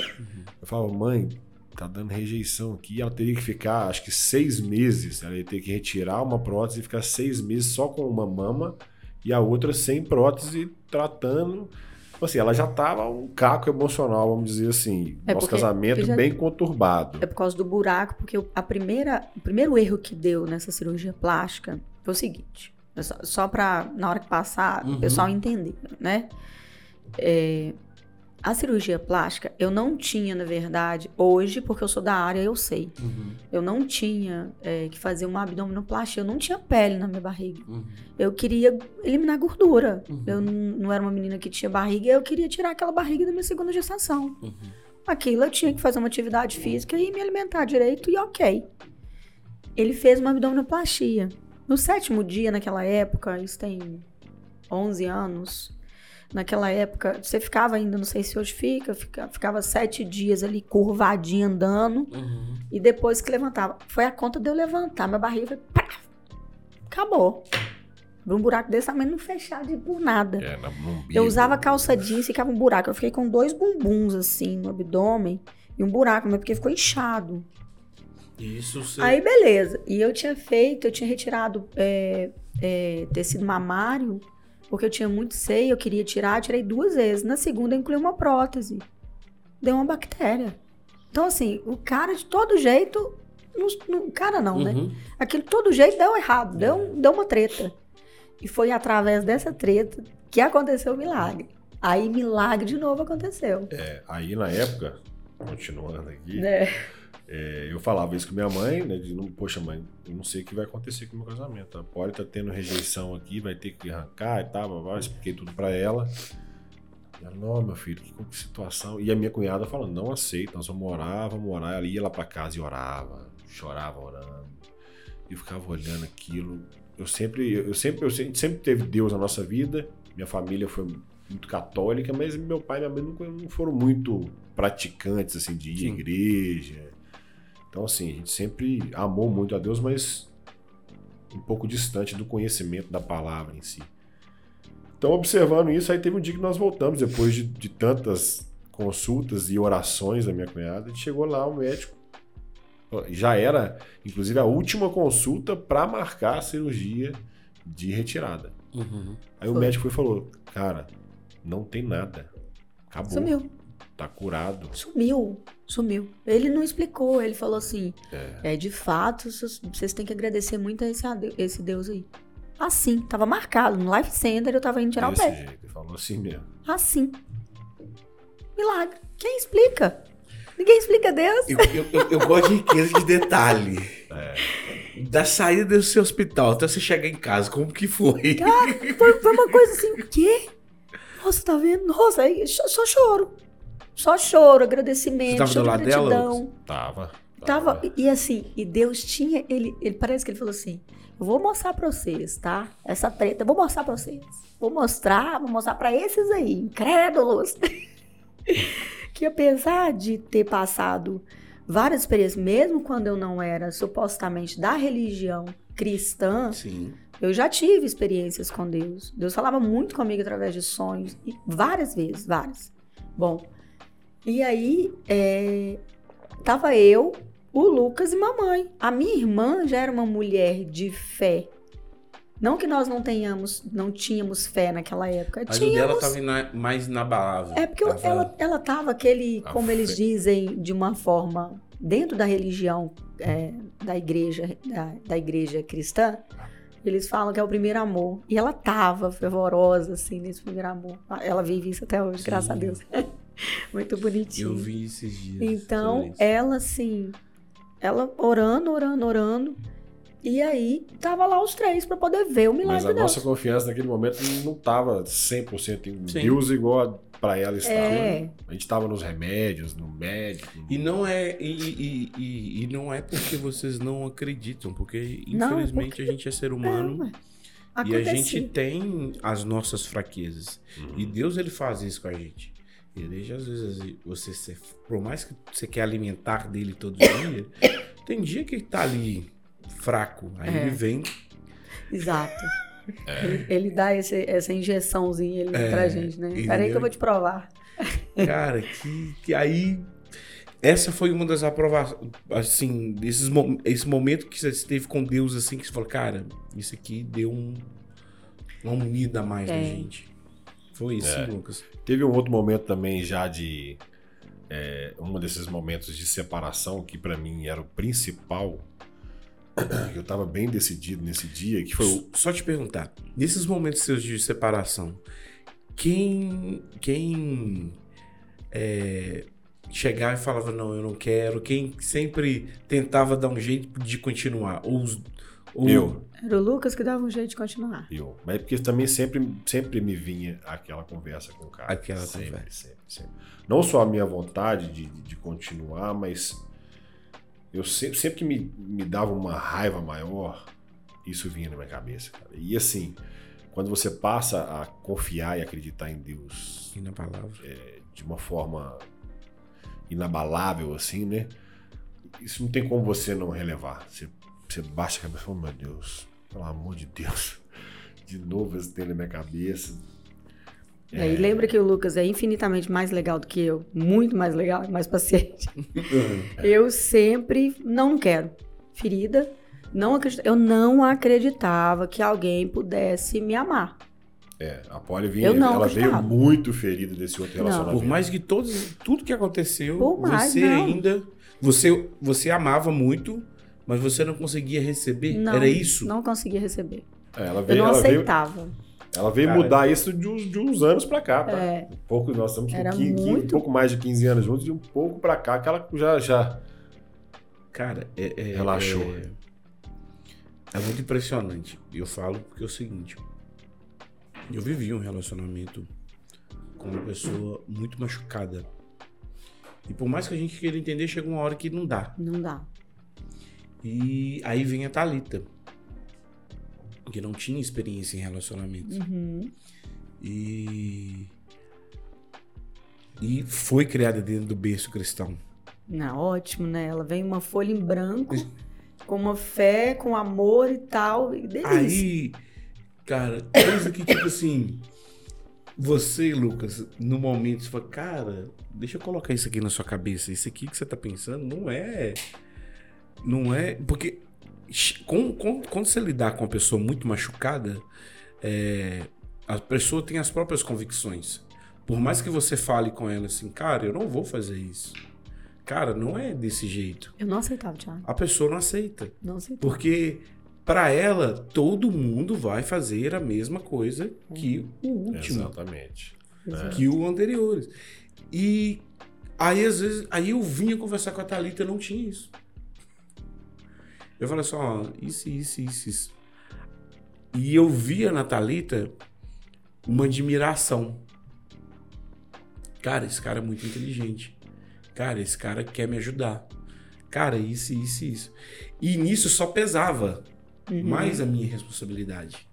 Eu falava, mãe, tá dando rejeição aqui. Ela teria que ficar, acho que seis meses. Ela ia ter que retirar uma prótese e ficar seis meses só com uma mama e a outra sem prótese, tratando. Tipo Assim, ela já tava um caco emocional, vamos dizer assim. É Nosso casamento já- bem conturbado. É por causa do buraco, porque o- a primeira, o primeiro erro que deu nessa cirurgia plástica foi o seguinte. é Só, só pra, na hora que passar, Uhum. o pessoal entender, né? É, a cirurgia plástica, eu não tinha, na verdade, hoje, porque eu sou da área, eu sei. Uhum, Eu não tinha é, que fazer uma abdominoplastia, eu não tinha pele na minha barriga. uhum, Eu queria eliminar gordura. Uhum. Eu não, era uma menina que tinha barriga, eu queria tirar aquela barriga da minha segunda gestação. uhum. Aquilo eu tinha que fazer uma atividade física e me alimentar direito e ok. Ele fez uma abdominoplastia. No sétimo dia, naquela época, isso tem 11 anos, naquela época, você ficava ainda, não sei se hoje fica, fica- ficava sete dias ali curvadinho andando Uhum. e depois que levantava. Foi a conta de eu levantar, minha barriga foi. Pá, acabou. Um buraco desse tamanho não fechava de por nada. É. Eu usava calça jeans e ficava um buraco. Eu fiquei com dois bumbuns assim no abdômen e um buraco, mas porque ficou inchado. Isso você. Aí beleza. E eu tinha feito, eu tinha retirado é, é, tecido mamário, porque eu tinha muito seio, eu queria tirar, tirei duas vezes. Na segunda eu incluí uma prótese. Deu uma bactéria. Então, assim, o cara de todo jeito. não- cara não, né? Uhum. Aquilo de todo jeito deu errado, deu, deu uma treta. E foi através dessa treta que aconteceu o milagre. Aí milagre de novo aconteceu. É, aí na época, continuando aqui, Né? É, eu falava isso com minha mãe, né? De, Poxa, mãe, eu não sei o que vai acontecer com o meu casamento. A Polly tá tendo rejeição aqui, vai ter que arrancar e tal, blá, blá, expliquei tudo pra ela. E ela, não, meu filho, que, situação. E a minha cunhada falando, não aceito, nós vamos orar, vamos orar. Ela ia lá pra casa e orava, chorava orando. E eu ficava olhando aquilo. Eu sempre, eu sempre, eu sempre, sempre teve Deus na nossa vida. Minha família foi muito católica, mas meu pai e minha mãe nunca não foram muito praticantes assim de ir à igreja. Então, assim, a gente sempre amou muito a Deus, mas um pouco distante do conhecimento da palavra em si. Então, observando isso, aí teve um dia que nós voltamos, depois de, de tantas consultas e orações da minha cunhada, a gente chegou lá, o médico já era, inclusive, a última consulta para marcar a cirurgia de retirada. Uhum. Aí o Foi. médico foi e falou: Cara, não tem nada. Acabou. Sumiu. Tá curado. Sumiu. Sumiu. Ele não explicou, ele falou assim: é, de fato, vocês- têm que agradecer muito a esse, ade- esse Deus aí. Assim, tava marcado. No Life Center eu tava indo tirar Desse o pé. jeito. Ele falou assim mesmo. Assim. Milagre. Quem explica? Ninguém explica Deus. Eu, eu, eu, eu gosto de riqueza de detalhe. Da saída desse hospital até você chegar em casa, como que foi? Foi, foi uma coisa assim, o quê? Nossa, tá vendo? Nossa, aí só, só choro. Só choro, Você agradecimento, tava do choro de lado dela, gratidão. Tava. Tava, e assim, e Deus tinha, ele, ele parece que ele falou assim: Eu vou mostrar pra vocês, tá? Essa treta, eu vou mostrar pra vocês. Vou mostrar, vou mostrar pra esses aí, incrédulos. que apesar de ter passado várias experiências, mesmo quando eu não era supostamente da religião cristã, Sim. eu já tive experiências com Deus. Deus falava muito comigo através de sonhos, e várias vezes, várias. Bom, e aí, é, tava eu, o Lucas e mamãe. A minha irmã já era uma mulher de fé. Não que nós não tenhamos, não tínhamos fé naquela época. Mas o tínhamos. dela tava ina- mais inabalável. É porque Tava- ela, ela tava aquele, A como eles fé. dizem, de uma forma, dentro da religião é, da igreja, da, da igreja cristã, eles falam que é o primeiro amor. E ela tava fervorosa, assim, nesse primeiro amor. Ela vive isso até hoje, graças a Sim. Deus. Muito bonitinho. Eu vi esses dias. Então, ela assim, ela orando, orando, orando. E aí, tava lá os três pra poder ver o milagre Mas a de nossa confiança naquele momento não tava 100% em Sim. Deus igual pra ela estava. É. A gente tava nos remédios, no médico. E não é e, e, e, e não é porque vocês não acreditam, porque Não, é infelizmente porque- a gente é ser humano É, e a gente tem as nossas fraquezas. Uhum. E Deus ele faz isso com a gente. Ele deixa às vezes você ser, por mais que você quer alimentar dele todo dia, tem dia que ele tá ali fraco, aí É. ele vem Exato. Ele, ele dá esse- essa injeçãozinha ele É, pra gente, né? Peraí que eu vou te provar. Cara, que, que aí. Essa foi uma das aprovações. Assim, esses, esse momento que você teve com Deus, assim, que você falou, cara, isso aqui deu um, uma unida a mais na É. gente. Foi isso, É. Lucas. Teve um outro momento também já de. É, um desses momentos de separação que pra mim era o principal. Eu tava bem decidido nesse dia, que foi o. Só te perguntar, nesses momentos seus de separação, quem. Quem. é, chegava e falava, não, eu não quero, quem sempre tentava dar um jeito de continuar? Ou, os- ou- Eu. Era o Lucas que dava um jeito de continuar. Eu. Mas é porque também sempre, sempre me vinha aquela conversa com o cara. Aquela sempre, conversa. Sempre, sempre. Não só a minha vontade de, de continuar, mas eu sempre, sempre que me, me dava uma raiva maior, isso vinha na minha cabeça, cara. E assim, quando você passa a confiar e acreditar em Deus E na palavra. de uma forma inabalável, assim, né? Isso não tem como você não relevar. Você, você baixa a cabeça e fala, "Oh, meu Deus, pelo amor de Deus. De novo esse tem na minha cabeça. É, E lembra que o Lucas é infinitamente mais legal do que eu. Muito mais legal, mais paciente. eu sempre não, não quero. Ferida. Não acredito, eu não acreditava que alguém pudesse me amar. É, a Polly vinha, não ela veio acreditava. muito ferida desse outro Não. relacionamento. Por mais que todos, tudo que aconteceu, mais, você não. ainda. Você, você amava muito, mas você não conseguia receber. Não, Era isso? Não conseguia receber. É, ela Eu veio, não ela veio, aceitava. ela veio Cara, mudar isso de uns, de uns anos pra cá, tá? É. Um pouco, nós estamos com Era 15, 15, um muito- pouco mais de 15 anos juntos, e um pouco pra cá, que ela já, já Cara, é, é- Relaxou. É, é muito impressionante. E eu falo porque é o seguinte: eu vivi um relacionamento com uma pessoa muito machucada. E por mais que a gente queira entender, chega uma hora que não dá. Não dá. E aí vem a Thalita, que não tinha experiência em relacionamentos. Uhum. E. E foi criada dentro do berço cristão. Não, ótimo, né? Ela vem uma folha em branco, com uma fé, com amor e tal. E delícia. Aí, cara, coisa que, tipo assim, você, Lucas, no momento, você fala, cara, deixa eu colocar isso aqui na sua cabeça. Isso aqui que você tá pensando não é. Não é. Porque com, com, quando você lidar com uma pessoa muito machucada, é, a pessoa tem as próprias convicções. Por mais que você fale com ela assim, cara, eu não vou fazer isso. Cara, não é desse jeito. Eu não aceitava, Thiago. A pessoa não aceita. Não aceitava. Porque para ela, todo mundo vai fazer a mesma coisa que o último. Exatamente. Que o anterior. E aí, às vezes, aí eu vinha conversar com a Thalita e não tinha isso. Eu falei assim, ó, isso, isso, isso, isso. E eu via na Thalita uma admiração. Cara, esse cara é muito inteligente. Cara, esse cara quer me ajudar. Cara, isso, isso, isso. E nisso só pesava Uhum. mais a minha responsabilidade.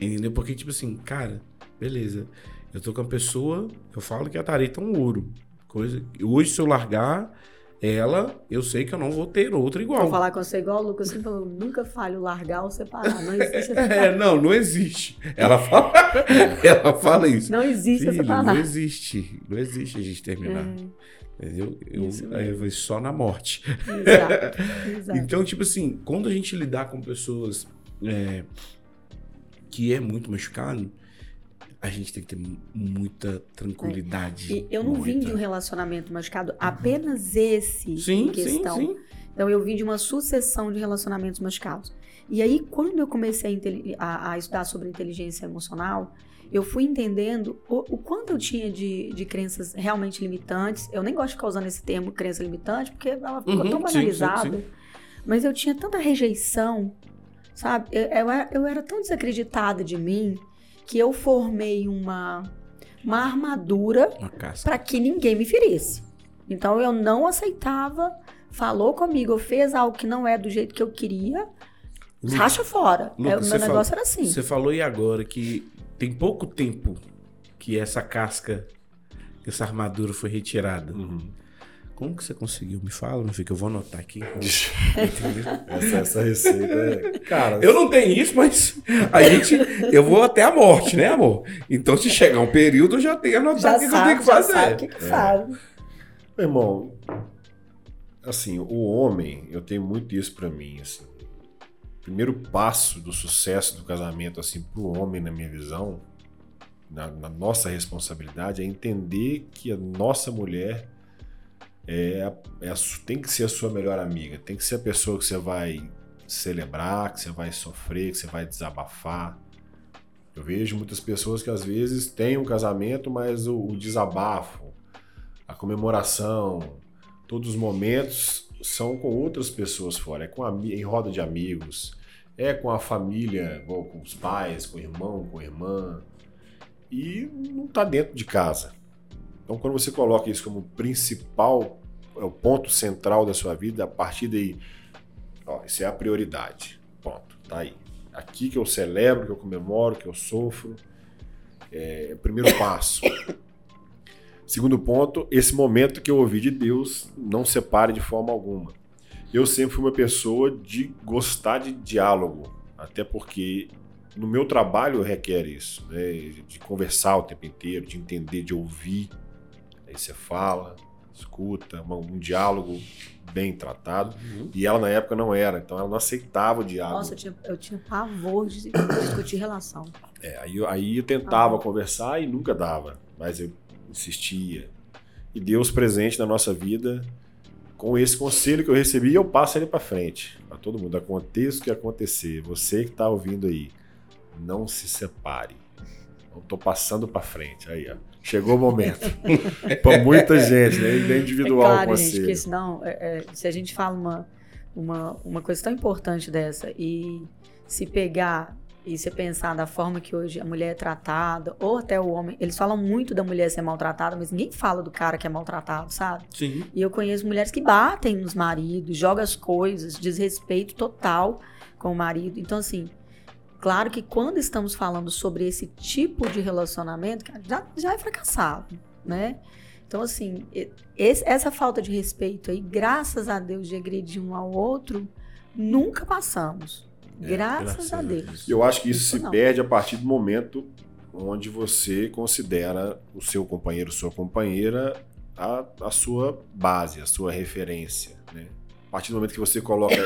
Entendeu? Porque, tipo assim, cara, beleza. Eu tô com uma pessoa, eu falo que a Tareta é um ouro. Coisa. Hoje, se eu largar ela, eu sei que eu não vou ter outra igual. Vou falar com você igual o Lucas sempre falou, nunca falho largar ou separar. Não existe É, separar. não, não existe. Ela fala, ela fala isso. Não existe Filho, separar. não existe. Não existe a gente terminar. É, Entendeu? Eu, Isso aí vai só na morte. exato, exato. Então, tipo assim, quando a gente lidar com pessoas é, que é muito machucado, a gente tem que ter muita tranquilidade. E eu não vim de um muita. relacionamento machucado, apenas esse Sim, em questão. sim, sim. Então eu vim de uma sucessão de relacionamentos machucados. E aí, quando eu comecei a a, estudar sobre inteligência emocional, eu fui entendendo o, o quanto eu tinha de, de crenças realmente limitantes. Eu nem gosto de ficar usando esse termo crença limitante, porque ela ficou Uhum, tão sim, sim, banalizada. sim. Mas eu tinha tanta rejeição, sabe? Eu, eu, era- eu era tão desacreditada de mim que eu formei uma, uma armadura para que ninguém me ferisse. Então eu não aceitava, falou comigo, fez algo que não é do jeito que eu queria, Lu- racha fora. Lucas, É, o meu negócio era assim. Você falou aí agora que tem pouco tempo que essa casca, que essa armadura foi retirada. Uhum. Como que você conseguiu? Me fala, meu filho, que eu vou anotar aqui. Entendeu? Essa, essa receita é. Cara, Eu não tenho isso, mas a gente. Eu vou até a morte, né, amor? Então, se chegar um período, eu já tenho anotado o que eu tenho que fazer. sabe o que, que faz. Meu irmão, assim, o homem, eu tenho muito isso pra mim, assim. O primeiro passo do sucesso do casamento, assim, pro homem, na minha visão, na, na nossa responsabilidade, é entender que a nossa mulher é, a- é a tem que ser a sua melhor amiga, tem que ser a pessoa que você vai celebrar, que você vai sofrer, que você vai desabafar. Eu vejo muitas pessoas que às vezes têm um casamento, mas o, o desabafo, a comemoração, todos os momentos são com outras pessoas fora, é com ami- em roda de amigos, é com a família, com os pais, com o irmão, com a irmã, e não está dentro de casa. Então, quando você coloca isso como principal, é o ponto central da sua vida, a partir daí, ó, isso é a prioridade. Ponto, tá aí. Aqui que eu celebro, que eu comemoro, que eu sofro, é o primeiro passo. Segundo ponto, esse momento que eu ouvi de Deus não separe de forma alguma. Eu sempre fui uma pessoa de gostar de diálogo, até porque no meu trabalho requer isso, né? de conversar o tempo inteiro, de entender, de ouvir. Você fala, escuta, uma- um diálogo bem tratado. Uhum. E ela na época não era, então ela não aceitava o diálogo. Nossa, eu tinha, eu tinha pavor de discutir relação. É, aí, eu- aí eu tentava conversar e nunca dava, mas eu insistia. E Deus presente na nossa vida, com esse conselho que eu recebi, eu passo ele para frente. Para todo mundo, aconteça o que acontecer. Você que está ouvindo aí, não se separe. Eu tô passando para frente. Aí, ó. Chegou o momento. para muita gente, né? Ele é individual é o claro, gente, conselho. porque senão, é, é, se a gente fala uma, uma, uma coisa tão importante dessa e se pegar e se pensar da forma que hoje a mulher é tratada, ou até o homem, eles falam muito da mulher ser maltratada, mas ninguém fala do cara que é maltratado, sabe? Sim. E eu conheço mulheres que batem nos maridos, jogam as coisas, desrespeito total com o marido. Então, assim, claro que quando estamos falando sobre esse tipo de relacionamento, cara, já, já é fracassado, né? Então, assim, esse, essa falta de respeito aí, graças a Deus, de agredir um ao outro, nunca passamos. É, graças, graças, a Deus. Deus. Eu acho que isso, isso se não. perde a partir do momento onde você considera o seu companheiro, sua companheira, a, a sua base, a sua referência. Né? A partir do momento que você coloca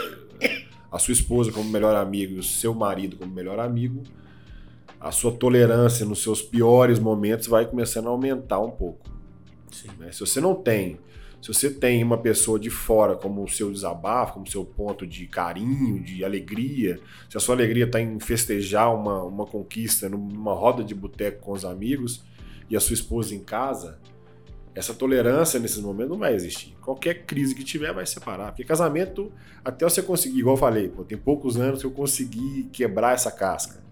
a sua esposa como melhor amigo e o seu marido como melhor amigo, a sua tolerância nos seus piores momentos vai começando a aumentar um pouco. Né? Se você não tem, se você tem uma pessoa de fora como o seu desabafo, como seu ponto de carinho, de alegria, se a sua alegria está em festejar uma, uma conquista numa roda de boteco com os amigos e a sua esposa em casa, essa tolerância nesses momentos não vai existir. Qualquer crise que tiver vai separar. Porque casamento, até você conseguir, igual eu falei, pô, tem poucos anos que eu consegui quebrar essa casca.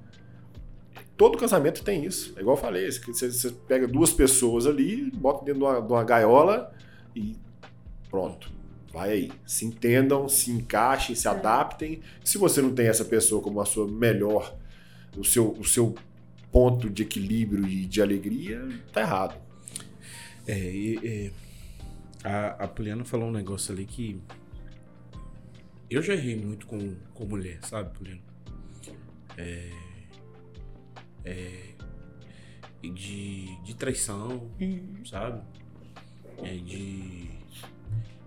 Todo casamento tem isso. É igual eu falei, você, você pega duas pessoas ali, bota dentro de uma, de uma gaiola e pronto. Vai aí. Se entendam, se encaixem, se é. adaptem. Se você não tem essa pessoa como a sua melhor, o seu, o seu ponto de equilíbrio e de alegria, tá errado. É, a, a Poliana falou um negócio ali que eu já errei muito com, com mulher, sabe, Poliana? É, é, de, de traição, uhum. sabe? É, de,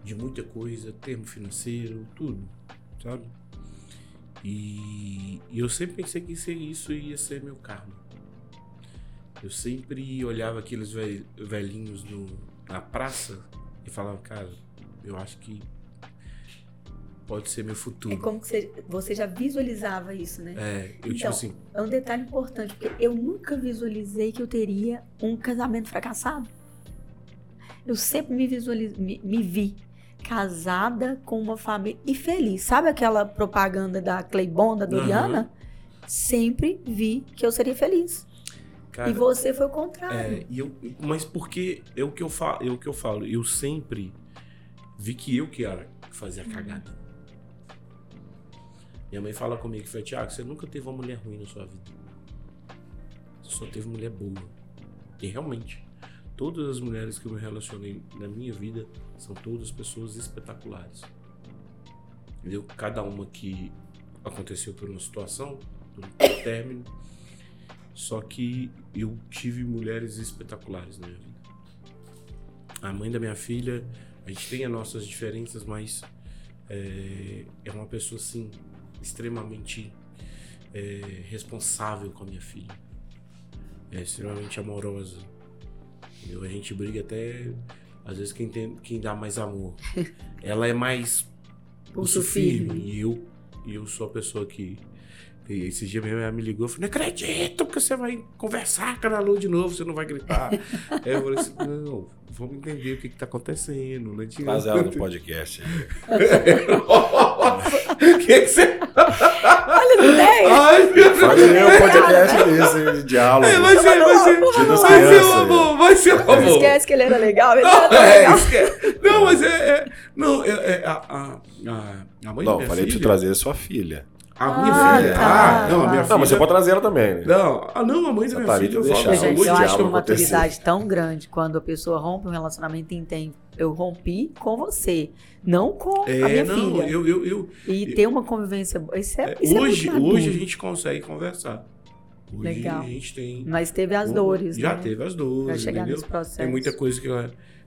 de muita coisa, termo financeiro, tudo, sabe? E, e eu sempre pensei que isso ia ser meu karma. Eu sempre olhava aqueles velhinhos no, na praça e falava, cara, eu acho que pode ser meu futuro. É como que você, você já visualizava isso, né? É, eu então, tipo assim. É um detalhe importante, porque eu nunca visualizei que eu teria um casamento fracassado. Eu sempre me visualiz, me, me vi casada com uma família e feliz. Sabe aquela propaganda da Claybon, da Doriana? Uhum. Sempre vi que eu seria feliz. Cara, e você foi o contrário. É, e eu, mas porque é o que eu falo, é o que eu falo. Eu sempre vi que eu que era fazia a cagada. Minha mãe fala comigo, foi Tiago, você nunca teve uma mulher ruim na sua vida. Você só teve mulher boa. E realmente, todas as mulheres que eu me relacionei na minha vida são todas pessoas espetaculares. Entendeu? Cada uma que aconteceu por uma situação, por um término, só que eu tive mulheres espetaculares na minha vida. A mãe da minha filha, a gente tem as nossas diferenças, mas é, é uma pessoa assim extremamente é, responsável com a minha filha. É extremamente amorosa. Entendeu? A gente briga até às vezes quem, tem, quem dá mais amor. Ela é mais pulso firme, e eu e eu sou a pessoa que e esses dias mesmo ela me ligou, eu falei, não acredito que você vai conversar com a Lu de novo, você não vai gritar. Aí eu falei assim, não, vamos entender o que, que tá acontecendo. Não Traz ela no podcast. O que, que você. Olha, não tem! Ai, Faz um podcast desse, de diálogo. É, vai ser, vai ser. Vai ser um amor, vai ser um amor. Não esquece que ele era legal, ele era é, legal. Esquece. Não, mas é. é não, é, é a, a, a mãe Não, falei te trazer sua filha. A minha ah, filha? Tá. Ah, não, a minha filha. Não, mas você pode trazer ela também. Né? Não, ah, não, a mãe da minha tá filha. Eu, falo, gente, eu acho que uma maturidade tão grande quando a pessoa rompe um relacionamento e entende. Eu rompi com você, não com é, a minha não, filha. Eu, eu, eu, e ter uma convivência. Isso é, isso é hoje, é hoje a gente consegue conversar. Hoje Legal. a gente tem. Mas teve as dores. Já né? teve as dores. Pra chegar entendeu? nesse processo. Tem muita coisa que eu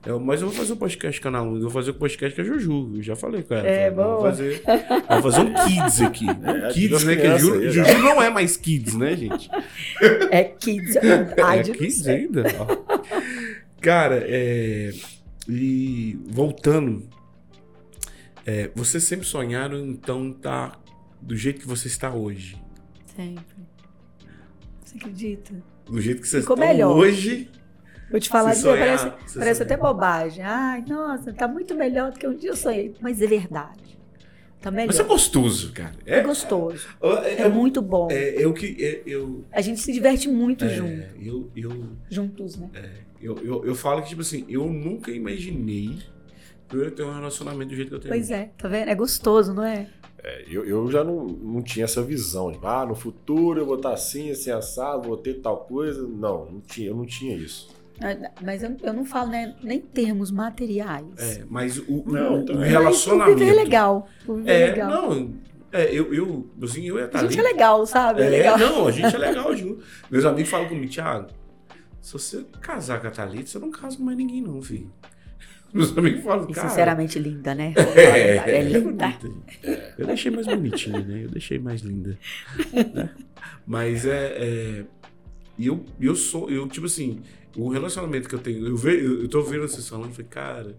eu, mas eu vou fazer o um podcast com a Ana eu vou fazer o um podcast com a Juju. Eu já falei com ela. É, vamos fazer, vamos fazer um kids aqui. É, kids, né? Que Juju, aí, Juju não é mais kids, né, gente? É kids, é verdade. É kids ainda. Cara, é, e voltando, é, vocês sempre sonharam então estar tá do jeito que você está hoje? Sempre. Você acredita? Do jeito que você está melhor. hoje Vou te falar, sonhar, parece, parece até bobagem. Ai, nossa, tá muito melhor do que um dia eu sonhei. Mas é verdade. Tá melhor. Mas é gostoso, cara. É, é gostoso. É, é, muito bom. É, eu que. É, eu, a gente se diverte muito é, junto. Eu, eu, Juntos, né? É, eu, eu, eu falo que, tipo assim, eu nunca imaginei eu ter um relacionamento do jeito que eu tenho. Pois é, tá vendo? É gostoso, não é? É, eu, eu já não, não tinha essa visão. De, ah, no futuro eu vou estar assim, assim, assado, vou ter tal coisa. Não, não tinha, eu não tinha isso. Mas eu, eu não falo né, nem termos materiais. É, mas o, Não, o, o é. relacionamento. O viver é legal. O viver é, É, legal. não, é, eu, eu, assim, eu ia estar a gente é legal, sabe? É, É, legal. não, a gente é legal junto. Meus amigos falam comigo, Thiago, se você casar com a Thalita, você não casa com mais ninguém, não, filho. Meus amigos falam, E cara. sinceramente linda, né? É, É linda. gente. Eu deixei mais bonitinha, né? Eu deixei mais linda. né? Mas é. é e eu, eu sou, eu, tipo assim, o relacionamento que eu tenho, eu, ve, eu, eu tô vendo vocês falando, eu falei, cara,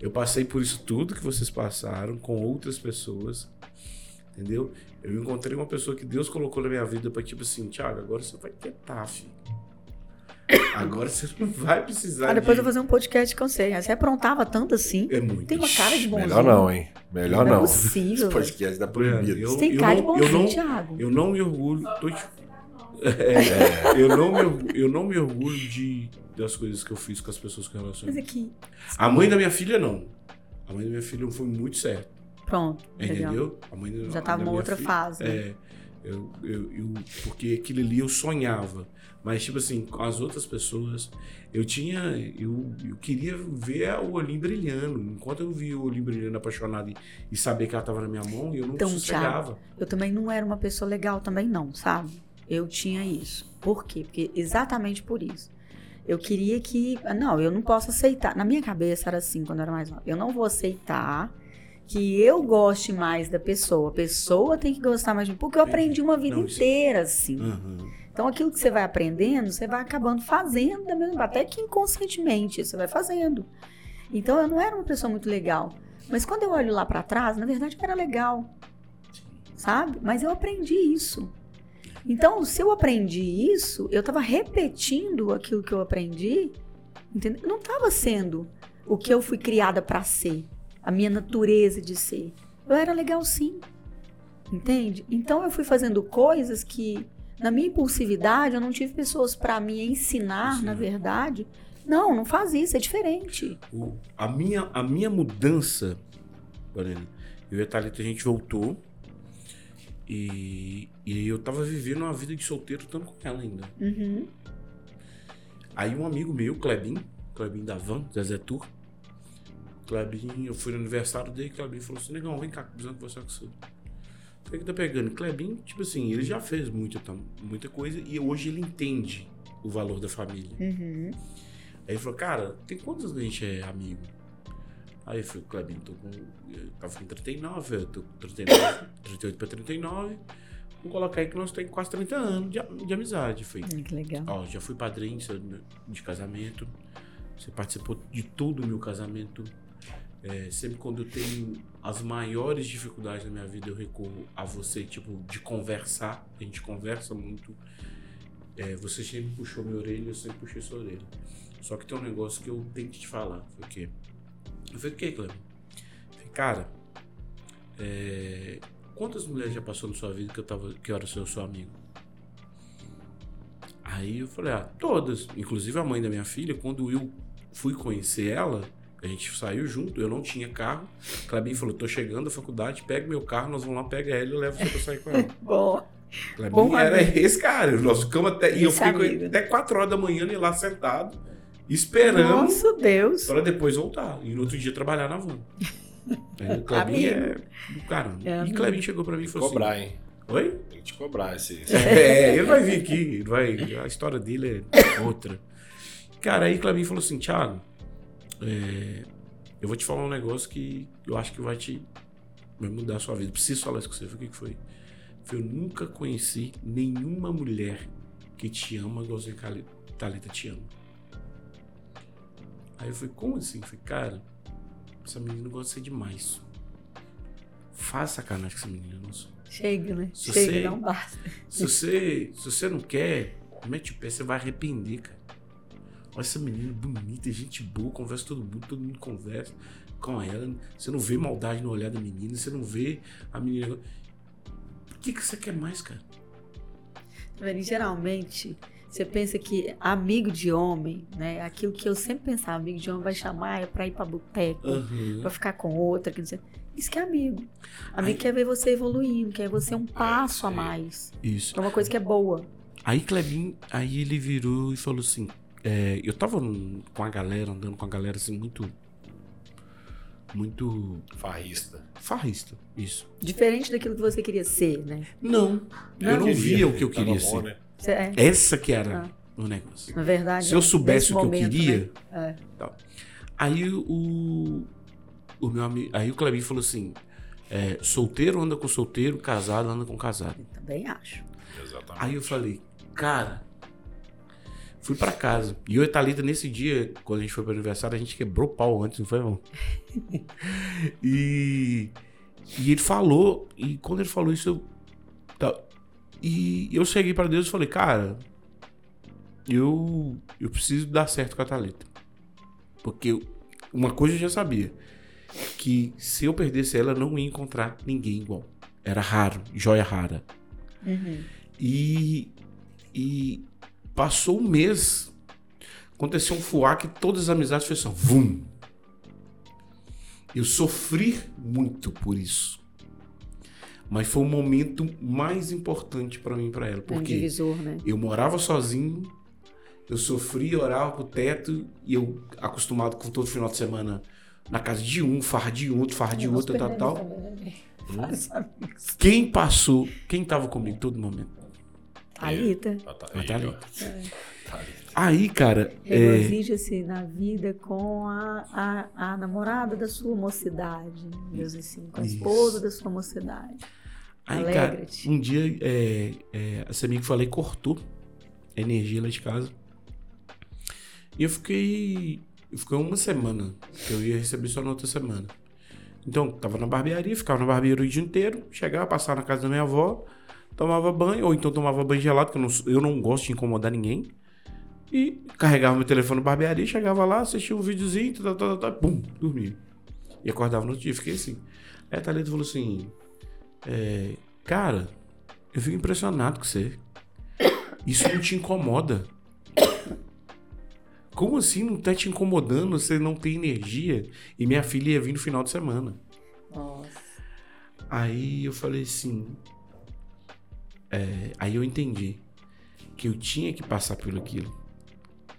eu passei por isso tudo que vocês passaram com outras pessoas, entendeu? Eu encontrei uma pessoa que Deus colocou na minha vida pra, tipo assim, Thiago, agora você vai quietar, filho. Agora você não vai precisar Ah, depois de... eu vou fazer um podcast com você. Você aprontava tanto assim. É muito. Tem uma cara de bonzinho. Melhor não, hein? Melhor Não é não. possível, Esse podcast tá proibido. Eu- Você tem cara de não- bonzinho, eu não- Thiago. Eu não me orgulho. tô te- É, eu, não me, eu não me orgulho de, das coisas que eu fiz com as pessoas que eu Mas relacionei. aqui, A mãe da minha filha, não. A mãe da minha filha foi muito certa. pronto. Entendeu? A mãe da, Já tava da uma minha outra filha- fase. né? É. Eu, eu, eu- porque aquilo ali eu sonhava. Mas, tipo assim, com as outras pessoas, eu tinha. Eu, eu queria ver o olhinho brilhando. Enquanto eu via o olhinho brilhando apaixonado e, e saber que ela tava na minha mão, eu não Então, sossegava. Eu também não era uma pessoa legal também não, sabe? Eu tinha isso. Por quê? Porque exatamente por isso. Eu queria que, não, eu não posso aceitar. Na minha cabeça era assim quando eu era mais nova. Eu não vou aceitar que eu goste mais da pessoa. A pessoa tem que gostar mais de mim, porque eu aprendi uma vida Não, isso- inteira assim. Aham. Então aquilo que você vai aprendendo, você vai acabando fazendo da mesma, até que inconscientemente você vai fazendo. Então eu não era uma pessoa muito legal, mas quando eu olho lá pra trás, na verdade eu era legal, sabe? Mas eu aprendi isso. Então, se eu aprendi isso, eu tava repetindo aquilo que eu aprendi, entendeu? Eu não tava sendo o que eu fui criada pra ser, a minha natureza de ser. Eu era legal sim. Entende? Então eu fui fazendo coisas que na minha impulsividade, eu não tive pessoas para me ensinar, Sim. na verdade. Não, não faz isso, é diferente. O- a, minha, a minha mudança, Lorena, eu e a Thalita, a gente voltou e, e eu tava vivendo uma vida de solteiro estando com ela ainda. Uhum. Aí um amigo meu, Klebin, Klebin da Van, Zezé Tour, Klebin, eu fui no aniversário dele, Klebin falou assim, negão, vem cá, precisando conversar com você. O que que tá pegando? Klebin, tipo assim, ele já fez muita, muita coisa e hoje ele entende o valor da família. Uhum. Aí ele falou, cara, tem quantos anos a gente é amigo? Aí eu falei, Klebin, tô com. Eu tava com 39, eu tô com 39, 38 pra 39. Vamos colocar aí que nós temos quase 30 anos de, de amizade. Hum, que legal. ó, já fui padrinho de casamento. Você participou de todo o meu casamento. É, sempre quando eu tenho as maiores dificuldades na minha vida, eu recorro a você, tipo, de conversar. A gente conversa muito. É, você sempre puxou minha orelha, eu sempre puxei sua orelha. Só que tem um negócio que eu tenho que te falar. Foi quê? Eu falei, o quê, Cleber? Cara, é, quantas mulheres já passou na sua vida que eu, tava, que eu era seu, seu amigo? Aí eu falei, ah, todas. Inclusive a mãe da minha filha, quando eu fui conhecer ela, a gente saiu junto, eu não tinha carro. Clebinho falou, tô chegando da faculdade, pega meu carro, nós vamos lá, pega ela e eu levo você pra sair com ela. Bom, Clebinho Bom era amigo. esse cara. Nós ficamos até. E eu fiquei amigo. até 4 horas da manhã ele lá sentado, esperando nossa Deus. para depois voltar. E no outro dia trabalhar na van. Aí, o Clebinho é do caramba. É e amigo. Clebinho chegou pra mim e falou Cobrar, assim: hein? Oi? Tem que te cobrar esse. esse- É, ele vai vir aqui, ele vai. A história dele é outra. Cara, aí Clebinho falou assim: Thiago, é, eu vou te falar um negócio que eu acho que vai te. Vai mudar a sua vida. Preciso falar isso com você. O que, que foi? Eu nunca conheci nenhuma mulher que te ama igual a Thalita te ama. Aí eu falei, como assim? Eu falei, cara, essa menina gosta de ser demais. Faz sacanagem com essa menina, nossa. Chega, né? Se Chega, você- não basta. Se você, se você não quer, mete o pé, você vai arrepender, cara. Olha essa menina bonita, gente boa, conversa com todo mundo, todo mundo conversa com ela. Você não vê maldade no olhar da menina, você não vê a menina. O que, que você quer mais, cara? Velho, Geralmente, você pensa que amigo de homem, né? Aquilo que eu sempre pensava, amigo de homem vai chamar é pra ir pra boteco, Aham. pra ficar com outra, que não sei. Isso que é amigo. Amigo Ai. quer ver você evoluindo, quer você um passo a mais. Isso. É uma coisa que é boa. Aí Clebin, aí ele virou e falou assim: é, eu tava com a galera, andando com a galera assim, muito. Muito Farrista. farrista. Isso. Diferente daquilo que você queria ser, né? Não, eu não via o que eu Tava queria bom, ser. né? É, Essa que era Ah. o negócio. na verdade. Se eu soubesse o que eu momento, queria, né? É. Aí o, o meu amigo, aí o Clebinho falou assim: é, solteiro anda com solteiro, casado anda com casado. Também acho. Exatamente. Aí eu falei, cara, fui pra casa. E eu e Thalita, nesse dia, quando a gente foi pro aniversário, a gente quebrou pau antes, não foi, não? e, e ele falou, e quando ele falou isso, eu. E eu cheguei pra Deus e falei, cara, eu, eu preciso dar certo com a Thalita. Porque eu- uma coisa eu já sabia. Que se eu perdesse ela, eu não ia encontrar ninguém igual. Era raro, joia rara. E, e passou um mês, aconteceu um fuá que todas as amizades foi só vum. Eu sofri muito por isso. Mas foi o momento mais importante pra mim e pra ela. Um Porque divisor, né? eu morava sozinho, eu sofria, orava pro teto, e eu acostumado com todo final de semana na casa de um, farra de um, outro, farra de Nós outro, tal, tal. amigos. Quem passou, quem tava comigo todo momento? Thalita. Tá. A Thalita. ó. Thalita. Aí, cara, é, Regozija-se na vida com a, a, a namorada da sua mocidade. Deus assim, com a esposa da sua mocidade. aí, cara, um dia é, é, essa amiga que falei cortou a energia lá de casa. E eu fiquei. Eu fiquei uma semana. que Eu ia receber só na outra semana. Então, tava na barbearia, ficava na barbearia o dia inteiro, chegava, passava na casa da minha avó, tomava banho, ou então tomava banho gelado, que eu não, eu não gosto de incomodar ninguém. E carregava meu telefone barbearia, chegava lá, assistia um videozinho, tá, tá, tá, tá, pum, dormia. E acordava no outro dia, fiquei assim. Aí a Thalita falou assim: é, Cara, eu fico impressionado com você. Isso não te incomoda. Como assim não tá te incomodando? Você não tem energia? E minha filha ia vir no final de semana. Nossa. Aí eu falei assim. é, aí eu entendi que eu tinha que passar por aquilo.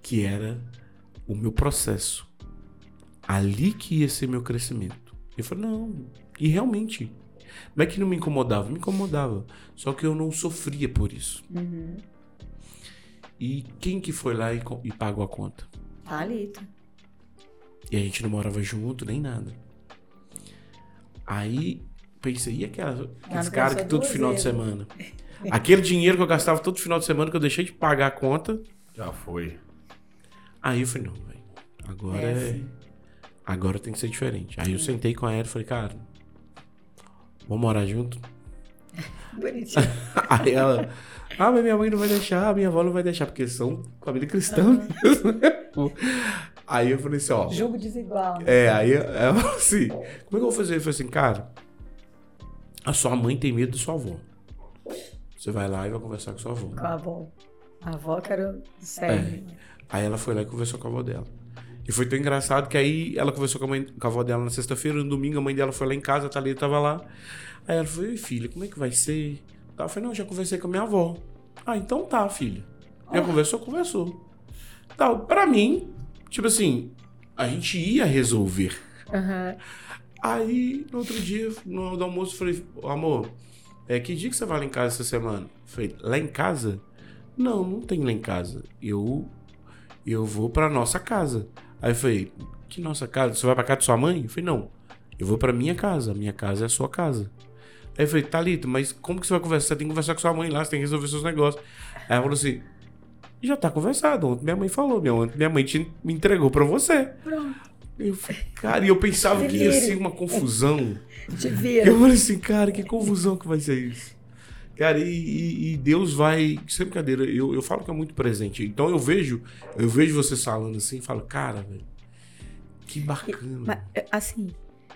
Que era o meu processo. Ali que ia ser meu crescimento. Eu falei, não. E realmente. Não é que não me incomodava, me incomodava. Só que eu não sofria por isso. Uhum. E quem que foi lá e, e pagou a conta? Thalita. E a gente não morava junto, nem nada. Aí pensei, e aquela, aqueles caras que todo final de semana? Aquele dinheiro que eu gastava todo final de semana, que eu deixei de pagar a conta. Já foi. Aí eu falei, não, velho. Agora É é. assim. Agora tem que ser diferente. Aí eu sentei com a ela e falei, cara, vamos morar junto? Bonitinho. Aí ela, ah, mas minha mãe não vai deixar, minha avó não vai deixar, porque são família cristã mesmo, né? pô? Aí eu falei assim, ó. Jogo desigual. É, aí ela falou assim: como é que eu vou fazer? Ele falou assim, cara, a sua mãe tem medo da sua avó. Você vai lá e vai conversar com sua avó. Com a avó. A avó que era o sério. Aí ela foi lá e conversou com a avó dela. E foi tão engraçado que aí ela conversou com a, mãe, com a avó dela na sexta-feira, no domingo a mãe dela foi lá em casa, a Thalita tava lá. Aí ela falou, "Ei, filha, como é que vai ser? Tá, Eu falei, não, já conversei com a minha avó. Ah, então tá, filha. Já conversou? Conversou. Tá, pra mim, tipo assim, a gente ia resolver. Aham. Aí, no outro dia, no almoço, eu falei, "Ô, amor, é, que dia que você vai lá em casa essa semana? Eu falei, lá em casa? Não, não tem lá em casa. Eu eu vou pra nossa casa. Aí eu falei, que nossa casa? Você vai pra casa de sua mãe? Eu falei, não, eu vou pra minha casa. Minha casa é a sua casa. Aí eu falei, Thalita, mas como que você vai conversar? Você tem que conversar com sua mãe lá, você tem que resolver seus negócios. Aí ela falou assim, já tá conversado. Ontem minha mãe falou, minha, ontem minha mãe te me entregou pra você. Pronto. Eu falei, cara, e eu pensava que ia ser uma confusão. Te vira. Eu falei assim, cara, que confusão que vai ser isso. Cara, e, e- e Deus vai. Sem brincadeira, eu, eu falo que é muito presente. Então eu vejo, eu vejo vocês falando assim e falo, cara, velho, que bacana. Mas, é, assim,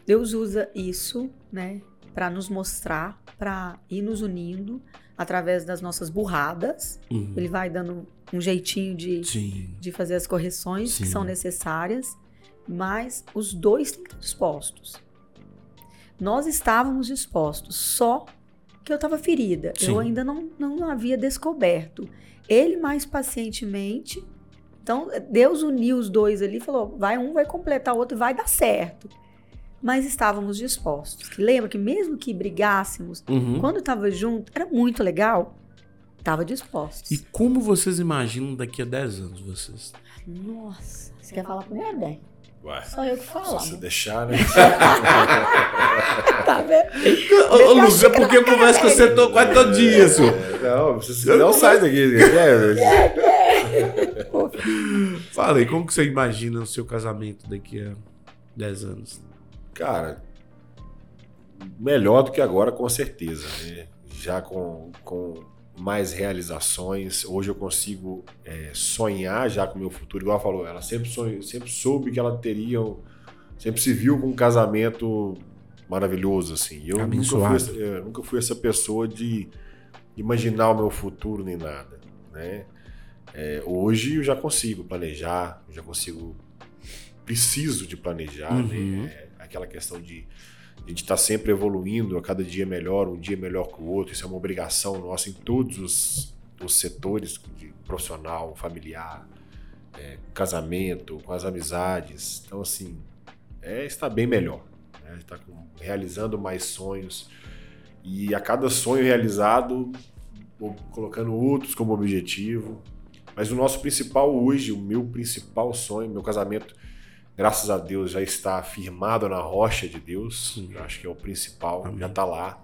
Deus usa isso, né, para nos mostrar, para ir nos unindo através das nossas burradas. Uhum. Ele vai dando um jeitinho de, Sim. de fazer as correções que Sim. são necessárias, mas os dois têm que estar dispostos. Nós estávamos dispostos, só que eu estava ferida. Sim. Eu ainda não, não havia descoberto. Ele mais pacientemente Então, Deus uniu os dois ali, falou: vai um, vai completar o outro, vai dar certo. Mas estávamos dispostos. Que lembra que mesmo que brigássemos, Uhum. quando estava junto, era muito legal. Estava dispostos. E como vocês imaginam daqui a 10 anos vocês? Nossa, você quer falar primeiro, bem? Vai. Só eu que Se falo. você deixar, né? Tá vendo? Ô, ô, Lúcio, é porque eu converso com você to- quase todo dia, senhor. É, Não, você não sai daqui. É, Fala aí, como que você imagina o seu casamento daqui a 10 anos? Cara, melhor do que agora, com certeza. né? Já com, com mais realizações. Hoje eu consigo é, sonhar já com o meu futuro. Igual ela falou, ela sempre, sonhou, sempre soube que ela teria. um- Sempre se viu com um casamento maravilhoso, assim. Eu nunca fui, eu nunca fui essa pessoa de imaginar o meu futuro nem nada, né? É, hoje eu já consigo planejar, já consigo, preciso de planejar, Uhum. né? É aquela questão de a gente estar sempre evoluindo, a cada dia melhor, um dia melhor que o outro. Isso é uma obrigação nossa em todos os, os setores, de profissional, familiar, é, casamento, com as amizades. Então, assim, é estar bem melhor. Né? Com- realizando mais sonhos. E a cada sonho realizado, colocando outros como objetivo. Mas o nosso principal hoje, o meu principal sonho, meu casamento, graças a Deus, já está firmado na rocha de Deus. Sim. Eu acho que é o principal, Amém. já está lá.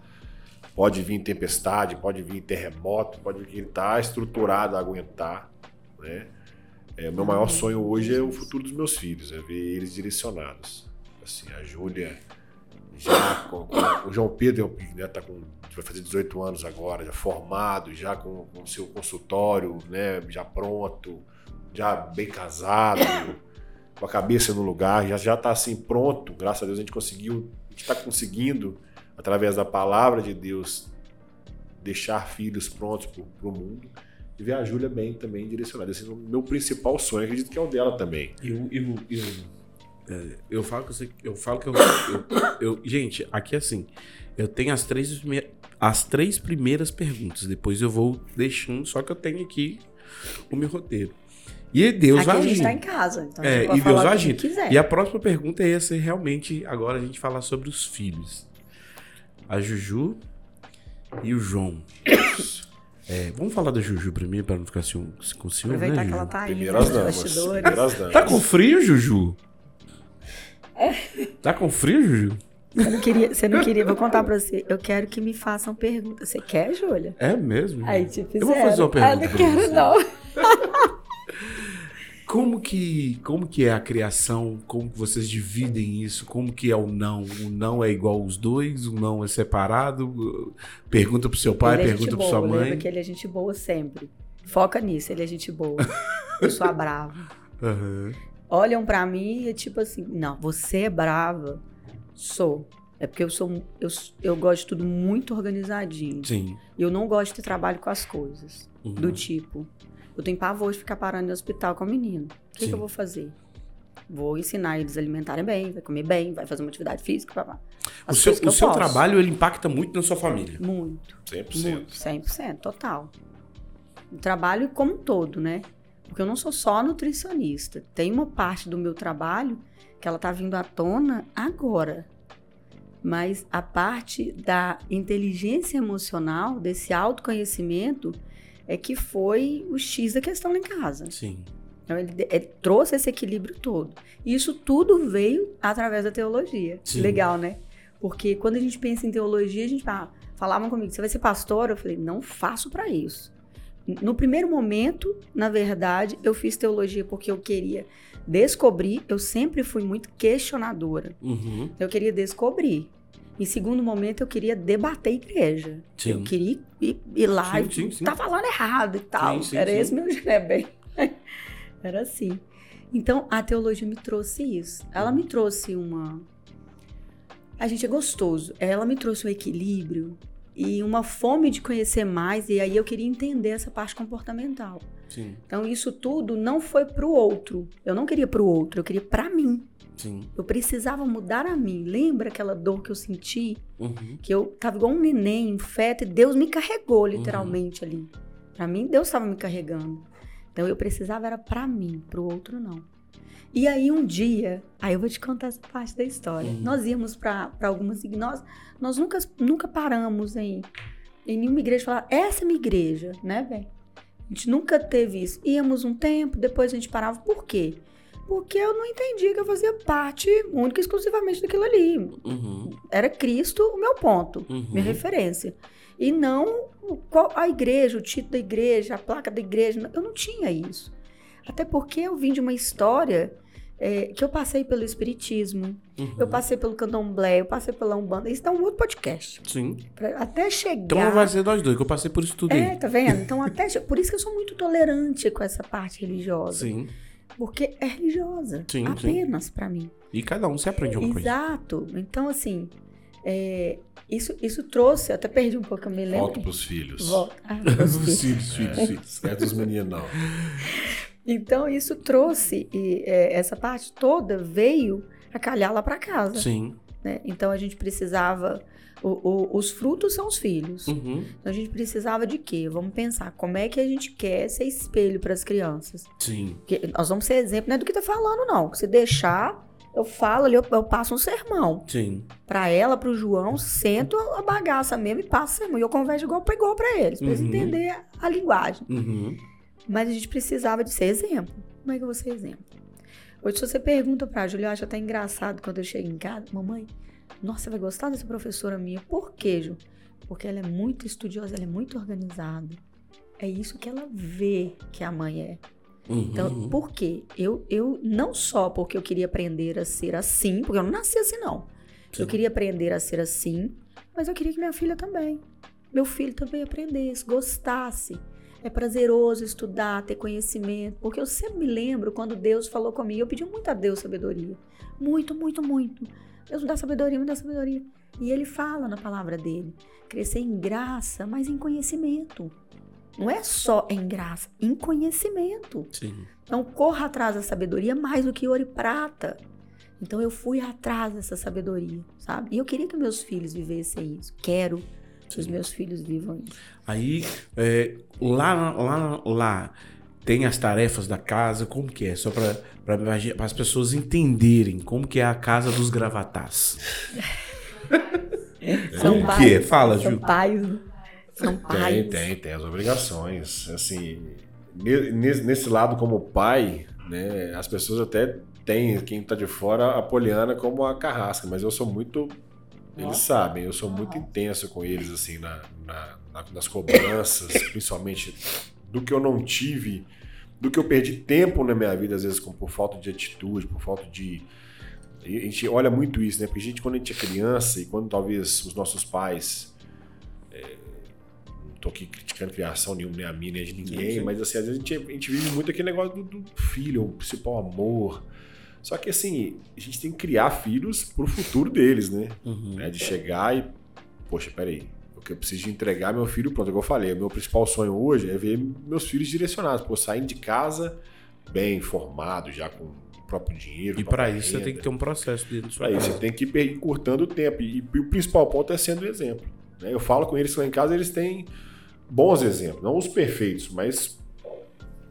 Pode vir tempestade, pode vir terremoto, pode vir que ele está estruturado a aguentar. Né? É, o meu maior sonho hoje é o futuro dos meus filhos, é ver eles direcionados. Assim, a Júlia já com, com- o João Pedro né, tá com, vai fazer 18 anos agora, já formado, já com o seu consultório, né, já pronto, já bem casado, com a cabeça no lugar, já já está assim pronto. Graças a Deus a gente conseguiu, a gente está conseguindo através da palavra de Deus deixar filhos prontos para o mundo e ver a Júlia bem também direcionada. Esse é o meu principal sonho, acredito que é o dela também. Eu, eu, eu, é, eu falo que eu, sei- eu falo que eu, eu, eu- Gente, aqui é assim. Eu tenho as três, as três primeiras perguntas. Depois eu vou deixando, só que eu tenho aqui o meu roteiro. E Deus Aqui vai a gente agindo. tá em casa. Então a É, e Deus falar vai agindo. quiser. E a próxima pergunta ia ser realmente agora a gente falar sobre os filhos. A Juju e o João. É, vamos falar da Juju primeiro para não ficar ciúme- com ciúme, Aproveitar né, que ela tá aí Primeiras damas. Primeiras damas. Tá com frio, Juju? Tá com frio, Juju? Você não queria, você não queria, vou contar pra você. Eu quero que me façam perguntas. Você quer, Júlia? É mesmo? Aí te Eu fizeram. vou fazer uma pergunta Ah, não quero, você. não. Como que, como que é a criação? Como que vocês dividem isso? Como que é o não? O não é igual os dois? O não é separado? Pergunta pro seu pai, ele é pergunta gente pra boa, sua mãe. que ele é gente boa sempre. Foca nisso, ele é gente boa. Eu sou a brava. Aham. Olham pra mim e é tipo assim, não, você é brava. Sou. É porque eu sou, eu, eu gosto de tudo muito organizadinho. Sim. E eu não gosto de ter trabalho com as coisas. Uhum. Do tipo, eu tenho pavor de ficar parando no hospital com o menino. O que, que eu vou fazer? Vou ensinar eles a alimentarem bem, vai comer bem, vai fazer uma atividade física, papá. O seu, o eu seu posso. trabalho ele impacta muito na sua família. Muito, 100%. muito, 100%, total. O trabalho como um todo, né? Porque eu não sou só nutricionista. Tem uma parte do meu trabalho que ela tá vindo à tona agora. Mas a parte da inteligência emocional, desse autoconhecimento, é que foi o X da questão lá em casa. Sim. Então, ele, ele trouxe esse equilíbrio todo. E isso tudo veio através da teologia. Sim. Legal, né? Porque quando a gente pensa em teologia, a gente fala, falavam comigo, você vai ser pastor? Eu falei, não faço para isso. No primeiro momento, na verdade, eu fiz teologia porque eu queria descobrir, eu sempre fui muito questionadora. Uhum. Eu queria descobrir. Em segundo momento, eu queria debater a igreja. Sim. Eu queria ir, ir lá Sim, e sim, sim. tá falando errado e tal. Era esse meu né, bem. Era assim. Então, a teologia me trouxe isso. Ela me trouxe uma. A gente é gostoso. Ela me trouxe um equilíbrio e uma fome de conhecer mais. E aí eu queria entender essa parte comportamental. Sim. Então, isso tudo não foi pro outro. Eu não queria pro outro, eu queria pra mim. Sim. Eu precisava mudar a mim. Lembra aquela dor que eu senti? Uhum. que eu tava igual um neném, um feto, e Deus me carregou literalmente ali. Pra mim, Deus estava me carregando. Então eu precisava era para mim, para o outro não. E aí um dia, aí eu vou te contar essa parte da história. Uhum. Nós íamos para algumas nós nós nunca nunca paramos em em nenhuma igreja falar essa é minha igreja, né, velho? A gente nunca teve isso. Íamos um tempo, depois a gente parava. Por quê? Porque eu não entendia que eu fazia parte única e exclusivamente daquilo ali. Uhum. Era Cristo o meu ponto, Uhum. minha referência. E não qual- a igreja, o título da igreja, a placa da igreja. Eu não tinha isso. Até porque eu vim de uma história é, que eu passei pelo Espiritismo, Uhum. eu passei pelo Candomblé, eu passei pela Umbanda. Isso dá um outro podcast. Sim. Pra- até chegar. Então não vai ser nós dois, que eu passei por isso tudo É, aí. tá vendo? Então, até. Por isso que eu sou muito tolerante com essa parte religiosa. Sim. Porque é religiosa. Sim, apenas pra mim. E cada um se aprende uma coisa. Exato. Então, assim, é, isso, isso trouxe. Até perdi um pouco, eu me lembro. Volta pros filhos. Volta. Ah, pros filhos. Filhos, filhos, filhos. Não é dos meninos, não. então, isso trouxe. E, é, essa parte toda veio a calhar lá pra casa. Sim. né? Então, a gente precisava. o- o- os frutos são os filhos. Uhum. Então, a gente precisava de quê? Vamos pensar. Como é que a gente quer ser espelho para as crianças? Sim. Porque nós vamos ser exemplo, não é do que tá falando, não. Se deixar, eu falo ali, eu, eu passo um sermão. Sim. Pra ela, pro João, sento a bagaça mesmo e passo o sermão. E eu converso igual pra igual pra eles, pra eles Uhum. entenderem a linguagem. Uhum. Mas a gente precisava de ser exemplo. Como é que eu vou ser exemplo? Hoje, se você pergunta pra Júlia, eu acho até engraçado quando eu chego em casa, mamãe, nossa, você vai gostar dessa professora minha. Por quê, Ju? Porque ela é muito estudiosa, ela é muito organizada. É isso que ela vê que a mãe é. Uhum. Então, por quê? Eu, eu não só porque eu queria aprender a ser assim, porque eu não nasci assim, não. Sim. Eu queria aprender a ser assim, mas eu queria que minha filha também. Meu filho também aprendesse, gostasse. É prazeroso estudar, ter conhecimento, porque eu sempre me lembro quando Deus falou comigo, eu pedi muito a Deus sabedoria. Muito, muito, muito. Deus me dá sabedoria, me dá sabedoria. E ele fala na palavra dele: crescer em graça, mas em conhecimento. Não é só em graça, em conhecimento. Sim. Então, corra atrás da sabedoria mais do que ouro e prata. Então, eu fui atrás dessa sabedoria, sabe? E eu queria que meus filhos vivessem isso. Quero que os meus filhos vivam isso. Aí, é, lá, lá, lá, tem as tarefas da casa, como que é? Só para as pessoas entenderem como que é a casa dos gravatás. Como São que é? Fala, são Ju. pais. São pais. Tem, tem, tem as obrigações. Assim, ne- nesse, nesse lado como pai, né, as pessoas até têm, quem tá de fora, a Poliana como a carrasca, mas eu sou muito. Eles sabem, eu sou muito intenso com eles, assim, na, na- na- nas cobranças, principalmente do que eu não tive, do que eu perdi tempo na minha vida, às vezes, com, por falta de atitude, por falta de. A gente olha muito isso, né? Porque a gente, quando a gente é criança e quando talvez os nossos pais não tô aqui criticando criação nenhuma, nem a minha, nem a de ninguém, Sim, sim. mas assim, às vezes a gente, a gente vive muito aquele negócio do, do filho, o principal amor. Só que assim, a gente tem que criar filhos pro futuro deles, né? Uhum. Né? De chegar e, poxa, peraí, o que eu preciso de entregar meu filho, pronto, é que eu falei, o meu principal sonho hoje é ver meus filhos direcionados, pô, saindo de casa bem formado, já com o próprio dinheiro. E para isso você renda. tem que ter um processo dentro Pra isso, você tem que ir encurtando o tempo. E, e o principal ponto é sendo exemplo. né? Eu falo com eles que lá em casa, eles têm bons exemplos. Não os perfeitos, mas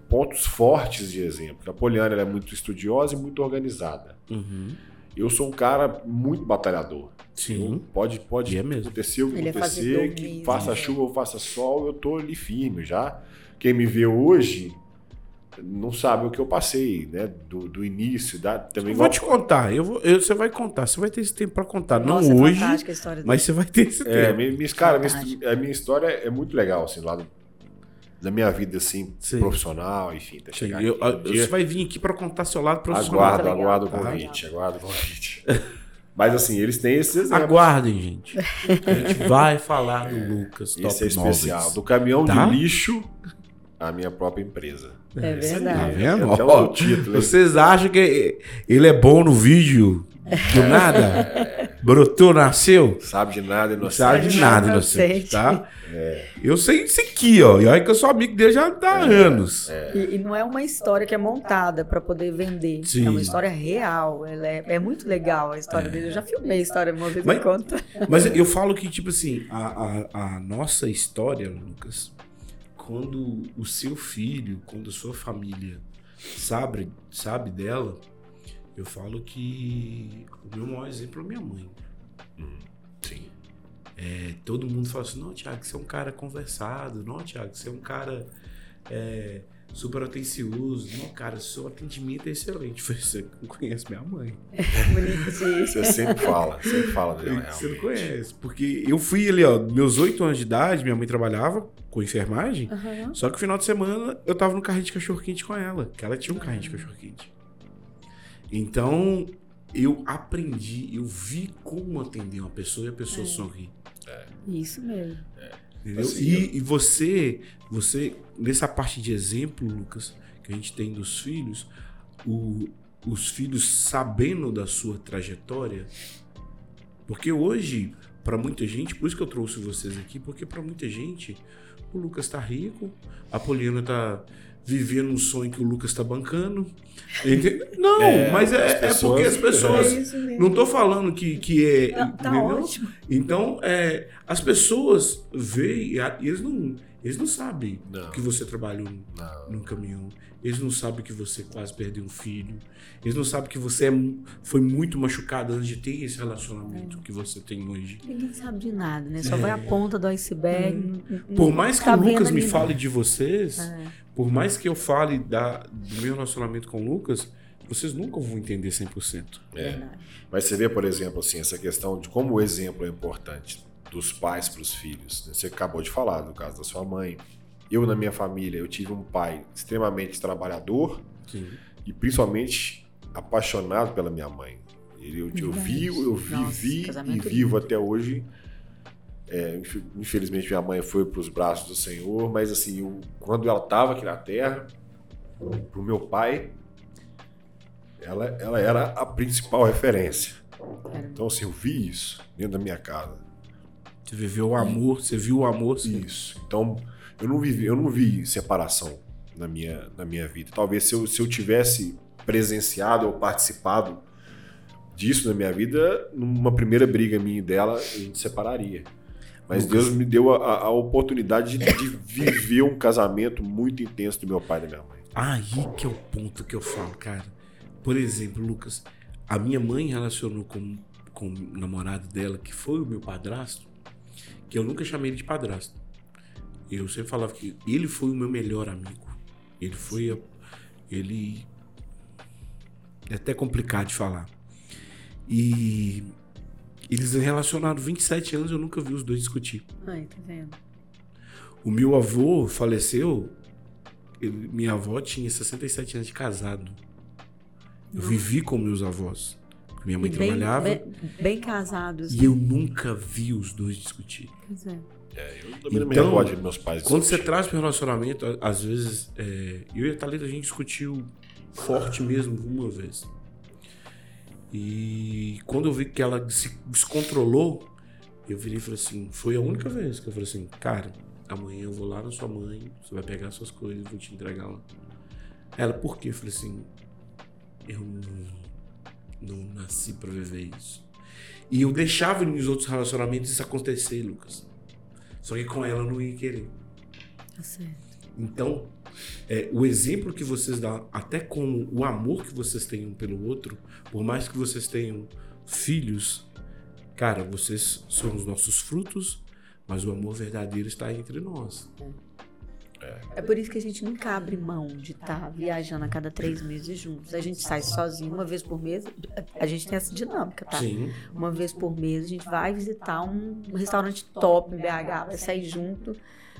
pontos fortes de exemplo. A Poliana ela é muito estudiosa e muito organizada. Uhum. Eu sou um cara muito batalhador. Sim. Pode, pode E é mesmo. acontecer o que Ele é acontecer, fazedor que mesmo. faça chuva ou faça sol, eu tô ali firme já. Quem me vê hoje não sabe o que eu passei, né? Do, do início, da, também Eu vou igual- te contar, eu vou, eu- você vai contar, você vai ter esse tempo para contar. Nossa, não é hoje, fantástica a história mas você vai ter esse É, tempo. minha, minha, cara, minha, a minha história é muito legal, assim, do lado da minha vida, assim, Sim. profissional, enfim, tá Sim, eu- aqui um você dia. vai vir aqui para contar seu lado profissional. Aguardo, aguardo o Tá. convite, aguardo o convite. Mas, assim, eles têm esses exemplos. Aguardem, gente. A gente vai falar do Lucas Top Esse é especial. Móveis. Do caminhão Tá? de lixo à minha própria empresa. É Esse aí, Tá verdade. vendo? É Ó, o título. vocês acham que ele é bom no vídeo? Do nada? Brotou, nasceu? Sabe de nada, inocente. sabe de nada, Inocente. inocente, tá? Eu sei isso aqui, ó. E olha que eu sou amigo dele já há anos. E, e não é uma história que é montada para poder vender. Sim. É uma história real. Ela é, é muito legal a história dele. Eu já filmei a história uma vez Mas- me conta. Mas eu falo que, tipo assim, a, a, a nossa história, Lucas, quando o seu filho, quando a sua família sabe, sabe dela, eu falo que o meu maior exemplo é minha mãe. Sim. É, todo mundo fala assim, não, Thiago, você é um cara conversado, não, Thiago, você é um cara é, super atencioso, não, cara, seu atendimento é excelente. Você não conhece minha mãe. Bonitinho. Você sempre fala, sempre fala dela, Você não realmente. conhece. Porque eu fui ali, ó, meus oito anos de idade, minha mãe trabalhava com enfermagem, Aham. só que no final de semana eu tava no carrinho de cachorro-quente com ela, que ela tinha um carrinho de cachorro-quente. Então, eu aprendi, eu vi como atender uma pessoa e a pessoa sorrir. Isso mesmo. Entendeu? Assim, e, e você, você, nessa parte de exemplo, Lucas, que a gente tem dos filhos, o- os filhos sabendo da sua trajetória, porque hoje, para muita gente, por isso que eu trouxe vocês aqui, porque para muita gente, o Lucas tá rico, a Poliana tá vivendo um sonho que o Lucas tá bancando. Não, É, mas é, as é pessoas- porque as pessoas. É isso mesmo. Não tô falando que, que é. Tá, tá ótimo. Então, é, as pessoas veem, e e eles não, eles não sabem Não. que você trabalhou Não. num caminhão. Eles não sabem que você quase perdeu um filho. Eles não sabem que você é foi muito machucado antes de ter esse relacionamento que você tem hoje. Ninguém sabe de nada, né? Só vai a ponta do iceberg. não- É. Por mais que tá o Lucas me ali, fale de vocês, É. por mais que eu fale da, do meu relacionamento com o Lucas, vocês nunca vão entender 100%. É. Verdade. Mas você vê, por exemplo, assim, essa questão de como o exemplo é importante dos pais para os filhos. né? Você acabou de falar do caso da sua mãe. Eu, na minha família, eu tive um pai extremamente trabalhador Sim. e principalmente apaixonado pela minha mãe. Eu, eu vi, eu Nossa, vivi e casamento vivo até hoje. É, inf- infelizmente minha mãe foi para os braços do Senhor, mas assim, eu- quando ela estava aqui na Terra, pro meu pai, ela, ela era a principal referência. Então assim, eu vi isso dentro da minha casa. Você viveu o amor, você viu o amor. Você... Isso. Então, eu não vivi, eu não vi separação na minha, na minha vida. Talvez se eu, se eu tivesse presenciado ou participado disso na minha vida, numa primeira briga minha e dela, a gente separaria. Mas Lucas. Deus me deu a, a oportunidade de, de viver um casamento muito intenso do meu pai e da minha mãe. Aí que é o ponto que eu falo, cara. Por exemplo, Lucas, a minha mãe relacionou com, com o namorado dela, que foi o meu padrasto, que eu nunca chamei ele de padrasto. Eu sempre falava que ele foi o meu melhor amigo. Ele foi. a- Ele. É até complicado de falar. E. Eles relacionaram 27 anos, eu nunca vi os dois discutir. Ai, tá vendo? O meu avô faleceu. ele- minha avó tinha 67 anos de casado. Eu vivi com meus avós. Minha mãe bem, trabalhava bem, bem casados. e eu nunca vi os dois discutir. Pois é. É, eu também não me Então, recordo meus pais Quando você traz para relacionamento, a- às vezes, é, eu e a Thalita a gente discutiu forte mesmo uma vez. E quando eu vi que ela se descontrolou, eu virei e falei assim: foi a única vez que eu falei assim, cara, amanhã eu vou lá na sua mãe, você vai pegar suas coisas, eu vou te entregar lá. Ela, por quê? Eu falei assim: eu não, não nasci para viver isso. E eu deixava nos outros relacionamentos isso acontecer, Lucas. Só que com ela eu não ia querer. Tá certo. Então, é, o exemplo que vocês dão, até com o amor que vocês têm um pelo outro, por mais que vocês tenham filhos, cara, vocês são os nossos frutos, mas o amor verdadeiro está entre nós. É por isso que a gente nunca abre mão de estar viajando a cada três meses juntos. A gente sai sozinho uma vez por mês. A gente tem essa dinâmica, tá? Sim. Uma vez por mês a gente vai visitar um restaurante top em BH, vai sair junto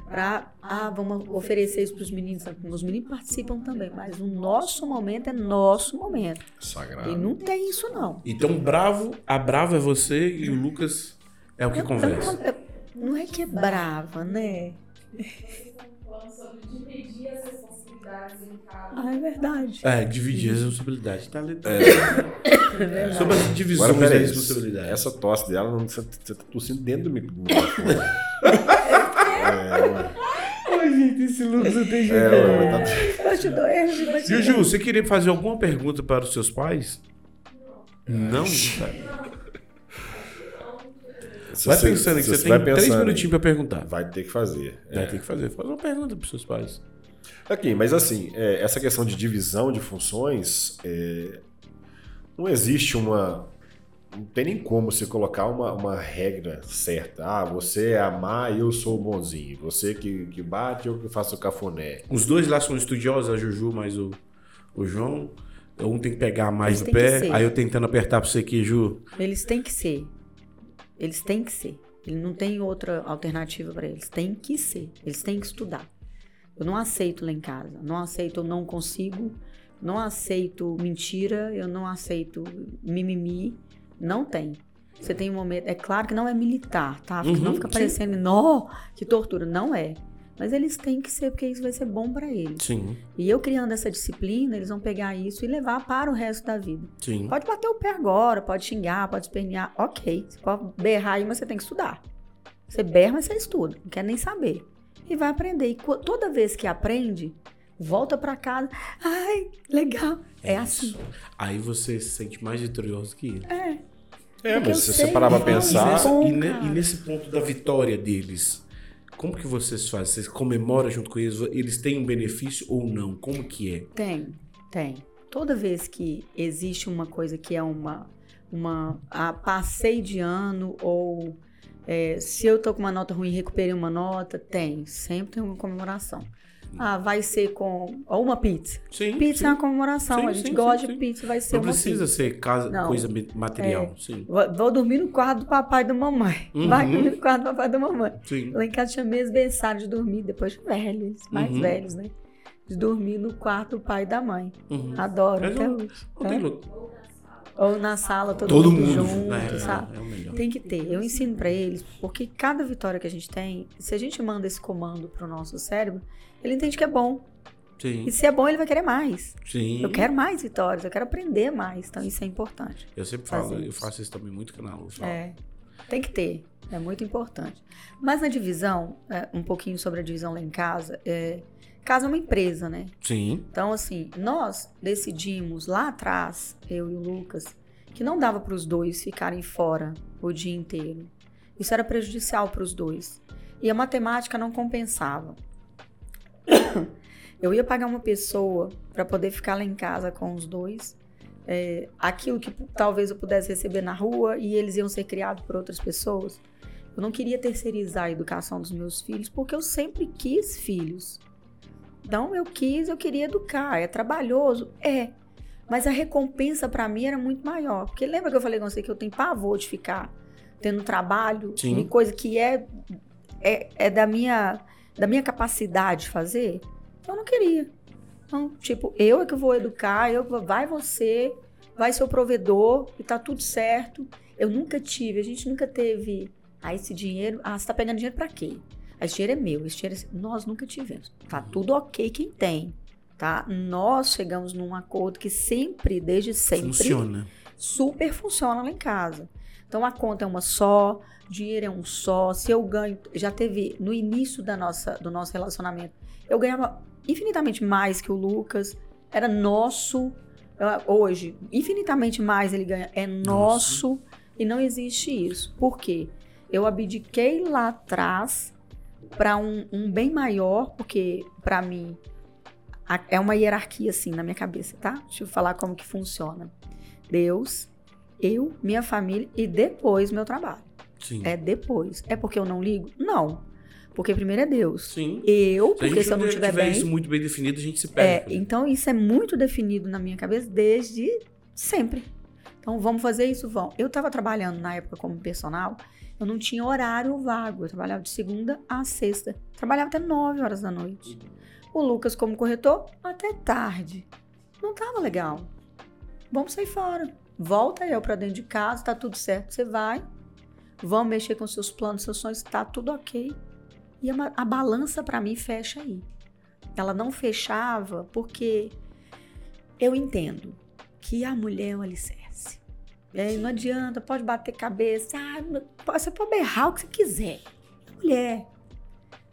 pra. Ah, vamos oferecer isso pros meninos. Os meninos participam também, mas o nosso momento é nosso momento. Sagrado. E não tem isso, não. Então, bravo, a brava é você e o Lucas é o que Eu- eu conversa. não, eu- não é que é brava, né? falando sobre dividir as responsabilidades em casa. Ah, é verdade. É, dividir a responsabilidade. Tá legal. É Sobre as divisões Agora, da peraí, responsabilidade. essa tosse dela, não- você, tá tossindo dentro do mic- Ai, gente, esse Lucas não tem jeito. É, tá- de batidão. Juju, você queria fazer alguma pergunta para os seus pais? Não? Se Vai você- pensando que você, você tem três minutinhos pra perguntar. Vai ter que fazer. Vai É. ter que fazer. Faz uma pergunta pros seus pais. Aqui, mas assim, é, essa questão de divisão de funções, é, não existe uma. Não tem nem como você colocar uma, uma regra certa. Ah, você é a má e eu sou o bonzinho. Você que, que bate, eu que faço o cafuné. Os dois lá são estudiosos, a Juju mais o, o João. Um tem que pegar mais Eles pé, aí eu tentando apertar pra você aqui, Ju. Eles têm que ser. Eles têm que ser. Ele não tem outra alternativa para eles. Tem que ser. Eles têm que estudar. Eu não aceito lá em casa. Não aceito eu não consigo. Não aceito mentira. Eu não aceito mimimi. Não tem. Você tem um momento. É claro que não é militar, tá? Uhum, não fica sim. parecendo, nó, que tortura. Não é. Mas eles têm que ser, porque isso vai ser bom para eles. Sim, E eu criando essa disciplina, eles vão pegar isso e levar para o resto da vida. sim. Pode bater o pé agora, pode xingar, pode espernear, ok. Você pode berrar aí, mas você tem que estudar. Você berra, mas você estuda, não quer nem saber. E vai aprender. E toda vez que aprende, volta pra casa. Ai, legal. É, assim. isso. Aí você se sente mais vitorioso que ele. É. É, Porque mas se você parar pra é E, pensar. nessa- bom, e ne- e nesse ponto da vitória deles, como que vocês fazem? Vocês comemoram junto com eles? Eles têm um benefício ou não? Como que é? Tem, tem. Toda vez que existe uma coisa que é uma, uma a passei de ano ou é, se eu tô com uma nota ruim recuperei uma nota, tem. Sempre tem uma comemoração. Ah, vai ser com ou uma pizza. Sim. Pizza sim. é uma comemoração. Sim, a gente sim, gosta de pizza, vai ser Não uma precisa pizza. ser casa, Não. coisa ma- material. Sim. Vou, vou dormir no quarto do papai e da mamãe. Uhum. Vai dormir no quarto do papai e da mamãe. Sim. Lá em casa tinha mesversário de dormir, depois de velhos, mais Uhum. velhos, né? De dormir no quarto do pai e da mãe. Uhum. Adoro Mas até hoje. Não tem É? Ou na sala, todo, Todo mundo, mundo. junto, é, sabe? é o melhor. Tem que ter. Eu ensino pra eles, porque cada vitória que a gente tem, se a gente manda esse comando pro nosso cérebro, ele entende que é bom. Sim. E se é bom, ele vai querer mais. Sim. Eu quero mais vitórias, eu quero aprender mais. Então isso é importante. Eu sempre falo, fazer eu isso. faço isso também muito com a Ana Lu, eu falo. É, tem que ter. É muito importante. Mas na divisão, é, um pouquinho sobre a divisão lá em casa, é, casa é uma empresa, né? Sim. Então, assim, nós decidimos lá atrás, eu e o Lucas, que não dava para os dois ficarem fora o dia inteiro. Isso era prejudicial para os dois. E a matemática não compensava. Eu ia pagar uma pessoa para poder ficar lá em casa com os dois. é, aquilo que talvez eu pudesse receber na rua e eles iam ser criados por outras pessoas. Eu não queria terceirizar a educação dos meus filhos porque eu sempre quis filhos. Então eu quis, eu queria educar. É trabalhoso? É. Mas a recompensa para mim era muito maior. Porque lembra que eu falei com você que eu tenho pavor de ficar tendo trabalho Sim. e coisa que é, é, é da, minha, da minha capacidade de fazer? Eu não queria. Então, tipo, eu é que vou educar, eu vou- vai você, vai ser o provedor e tá tudo certo. Eu nunca tive, a gente nunca teve. Ah, esse dinheiro. Ah, você tá pegando dinheiro pra quê? Ah, Esse dinheiro é meu, esse dinheiro é... Nós nunca tivemos. Tá tudo ok quem tem, tá? Nós chegamos num acordo que sempre, desde sempre, Funciona. super funciona lá em casa. Então a conta é uma só, o dinheiro é um só. Se eu ganho, já teve no início da nossa, do nosso relacionamento, eu ganhava infinitamente mais que o Lucas, era nosso. Hoje, infinitamente mais ele ganha, é nosso e não existe isso. Por quê? Eu abdiquei lá atrás para um, um bem maior, porque para mim é uma hierarquia assim na minha cabeça, tá? Deixa eu falar como que funciona. Deus, eu, minha família e depois meu trabalho. Sim. É depois. É porque eu não ligo? Não. Porque primeiro é Deus. Sim. Eu, Se porque gente se eu não tiver estiver bem. isso muito bem definido, a gente se É, perde. então isso é muito definido na minha cabeça desde sempre. Então vamos fazer isso, vão. Eu estava trabalhando na época como personal, eu não tinha horário vago, eu trabalhava de segunda a sexta. Trabalhava até 9 horas da noite. O Lucas como corretor até tarde. Não tava legal. Vamos sair fora. Volta eu para dentro de casa, tá tudo certo, você vai. Vamos mexer com seus planos, seus sonhos, tá tudo OK. E a, a balança para mim fecha aí ela não fechava porque eu entendo que a mulher é um alicerce. Aí não adianta, pode bater cabeça, ah, você pode berrar o que você quiser. Mulher.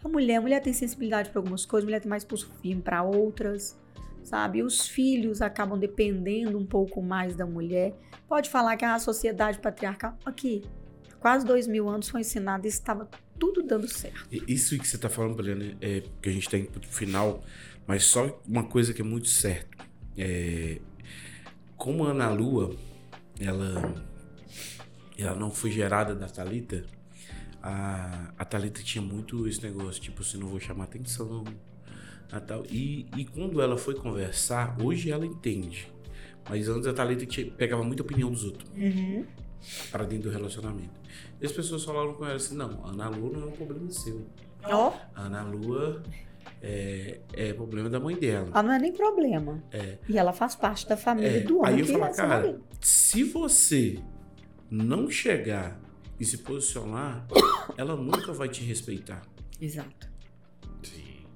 A mulher, a mulher tem sensibilidade para algumas coisas, a mulher tem mais pulso firme para outras, sabe? Os filhos acabam dependendo um pouco mais da mulher. Pode falar que a sociedade patriarcal. Aqui, quase dois mil anos foi ensinado e estava tudo dando certo. Isso que você tá falando, Poliana, é que a gente tá indo pro final, mas só uma coisa que é muito certo. É, como a Ana Lua, ela, ela não foi gerada da Thalita, a, a Thalita tinha muito esse negócio, tipo assim, não vou chamar atenção. A tal. E, e quando ela foi conversar, hoje ela entende. Mas antes a Thalita pegava muita opinião dos outros para dentro do relacionamento. E as pessoas falaram com ela assim: não, Ana Lua não é um problema seu. A Ana Lua é, é problema da mãe dela. ela não é nem problema. E ela faz parte da família É, do homem. aí eu falo, é cara, marido. se você não chegar e se posicionar, ela nunca vai te respeitar. Exato.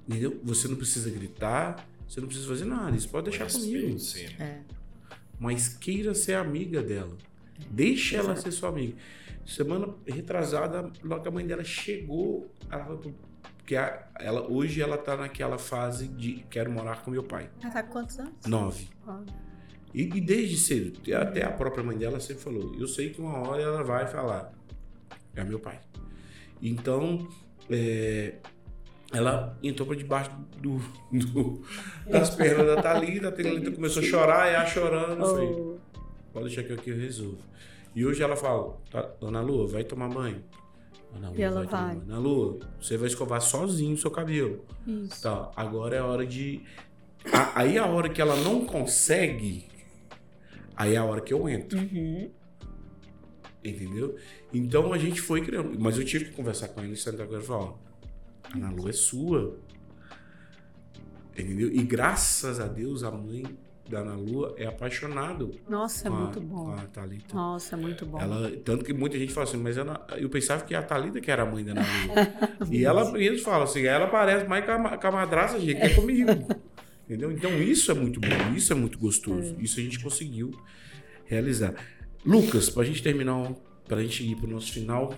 Entendeu? Você não precisa gritar, você não precisa fazer nada. Isso pode deixar comigo. É. Mas queira ser amiga dela. Deixe ela ser sua amiga. Semana retrasada, logo a mãe dela chegou, ela falou pro- que a- ela hoje ela tá naquela fase de quero morar com meu pai. Ela tá com quantos anos? Nove. E, e desde cedo, até a própria mãe dela sempre falou: Eu sei que uma hora ela vai falar, é meu pai. Então, é, ela entrou pra debaixo do, do- das pernas da Thalita, a Thalita começou a chorar, e ela chorando. Eu falei: Oh, Pode deixar que aqui eu resolvo. E hoje ela fala: tá, Ana Lua, vai tomar banho. Ana Lua, E ela vai. Ana Lua, você vai escovar sozinho o seu cabelo. isso. Tá, agora é a hora de. A- aí a hora que ela não consegue, aí é a hora que eu entro, Uhum. entendeu? Então a gente foi criando. Mas eu tive que conversar com ele e sentar com ele e falar: Ana Lu é sua. Entendeu? E graças a Deus a mãe da Ana Lua é apaixonado Nossa, é a, muito bom. a Thalita. Nossa, é muito bom. Ela, tanto que muita gente fala assim, mas Ana- eu pensava que a Thalita que era a mãe da Ana Lua. e ela, eles falam assim, ela parece mais com a, com a madraça, gente, que é comigo. Entendeu? Então isso é muito bom, isso é muito gostoso. Isso a gente conseguiu realizar. Lucas, pra gente terminar, pra gente ir pro nosso final,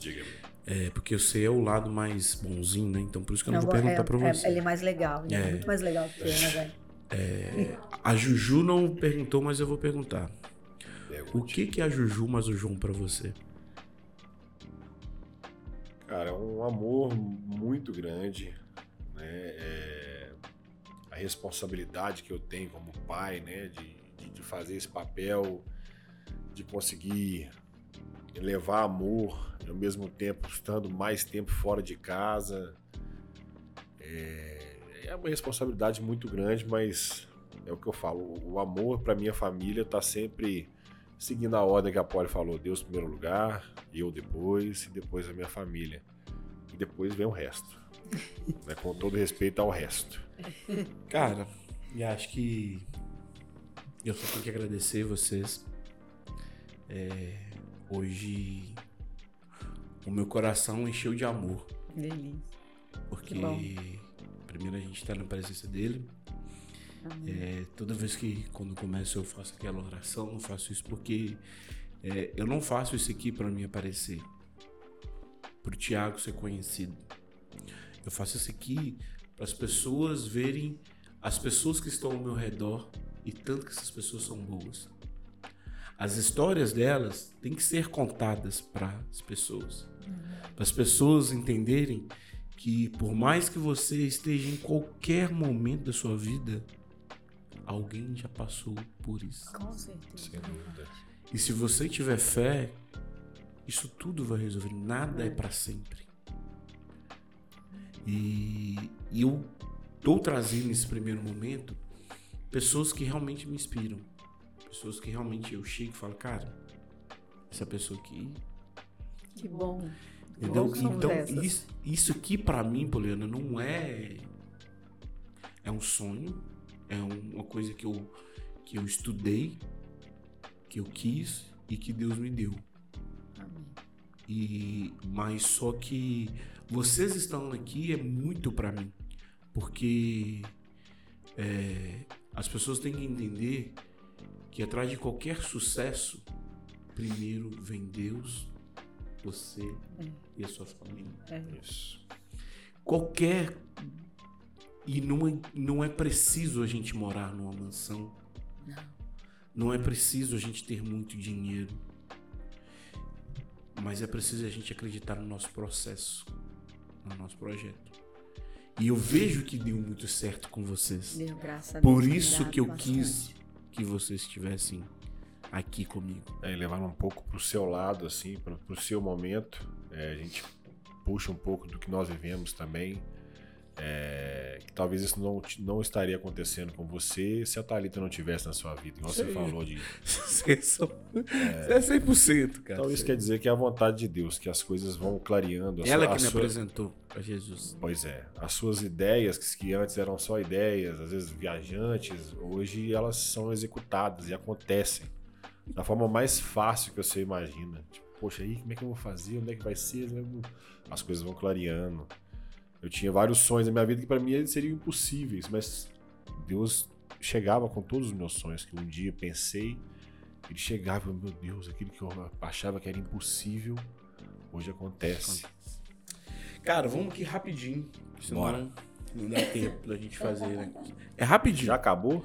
Diga-me. É porque você é o lado mais bonzinho, né? Então por isso que eu não, Eu vou vou- perguntar é, pra é, você. ele é mais legal. Ele é, É. muito mais legal que eu, né, velho? A Juju não perguntou, mas eu vou perguntar. Pergunte. O que que é a Juju mais o João pra você? Cara, é um amor muito grande, né? É, a responsabilidade que eu tenho como pai, né? De, de, de fazer esse papel, de conseguir levar amor, ao mesmo tempo estando mais tempo fora de casa. É, é uma responsabilidade muito grande, mas é o que eu falo. O amor para minha família tá sempre seguindo a ordem que a Polly falou: Deus em primeiro lugar, eu depois, e depois a minha família. E depois vem o resto. né? Com todo respeito ao resto. Cara, e acho que eu só tenho que agradecer vocês. É, hoje o meu coração encheu de amor, Delícia. porque primeiro a gente está na presença dele. É, toda vez que quando começo eu faço aquela oração, eu faço isso porque é, eu não faço isso aqui para mim aparecer, para o Tiago ser conhecido. Eu faço isso aqui para as pessoas verem as pessoas que estão ao meu redor e tanto que essas pessoas são boas. As histórias delas têm que ser contadas para as pessoas. Para as pessoas entenderem que por mais que você esteja em qualquer momento da sua vida, alguém já passou por isso. Com certeza. Sem dúvida. E se você tiver fé, isso tudo vai resolver. Nada é para sempre. E, e eu estou trazendo nesse primeiro momento pessoas que realmente me inspiram. Pessoas que realmente eu chego e falo, cara, essa pessoa aqui. Que bom. Entendeu? Bom que somos Então, isso, isso aqui pra mim, Poliana, não é. É um sonho. É um- uma coisa que eu, que eu estudei, que eu quis e que Deus me deu. Amém. E mas só que vocês estão aqui é muito pra mim, porque é, as pessoas têm que entender que atrás de qualquer sucesso, primeiro vem Deus, você e a sua família. Isso. Qualquer e não é, não é preciso a gente morar numa mansão. Não é preciso a gente ter muito dinheiro. Mas é preciso a gente acreditar no nosso processo, no nosso projeto. E eu vejo que deu muito certo com vocês. Deu, graças a Deus. Por isso que eu bastante. quis que vocês estivessem aqui comigo. É, levando um pouco pro seu lado, assim, pro seu momento. É, a gente puxa um pouco do que nós vivemos também. É, que talvez isso não, não estaria acontecendo com você se a Thalita não tivesse na sua vida. Igual você falou de. Vocês são. É 100%, cara. Então isso quer dizer que é a vontade de Deus, que as coisas vão clareando. Ela sua- que me sua- apresentou a Jesus. Pois é. As suas ideias, que, que antes eram só ideias, às vezes viajantes, hoje elas são executadas e acontecem da forma mais fácil que você imagina. Tipo, poxa, aí como é que eu vou fazer? Onde é que vai ser? As coisas vão clareando. Eu tinha vários sonhos na minha vida que para mim eles seriam impossíveis, mas Deus chegava com todos os meus sonhos que um dia pensei. Ele chegava, meu Deus, aquilo que eu achava que era impossível, hoje acontece. Cara, vamos aqui rapidinho. Senão Bora. não dá tempo da gente fazer, né? É rapidinho. Já acabou?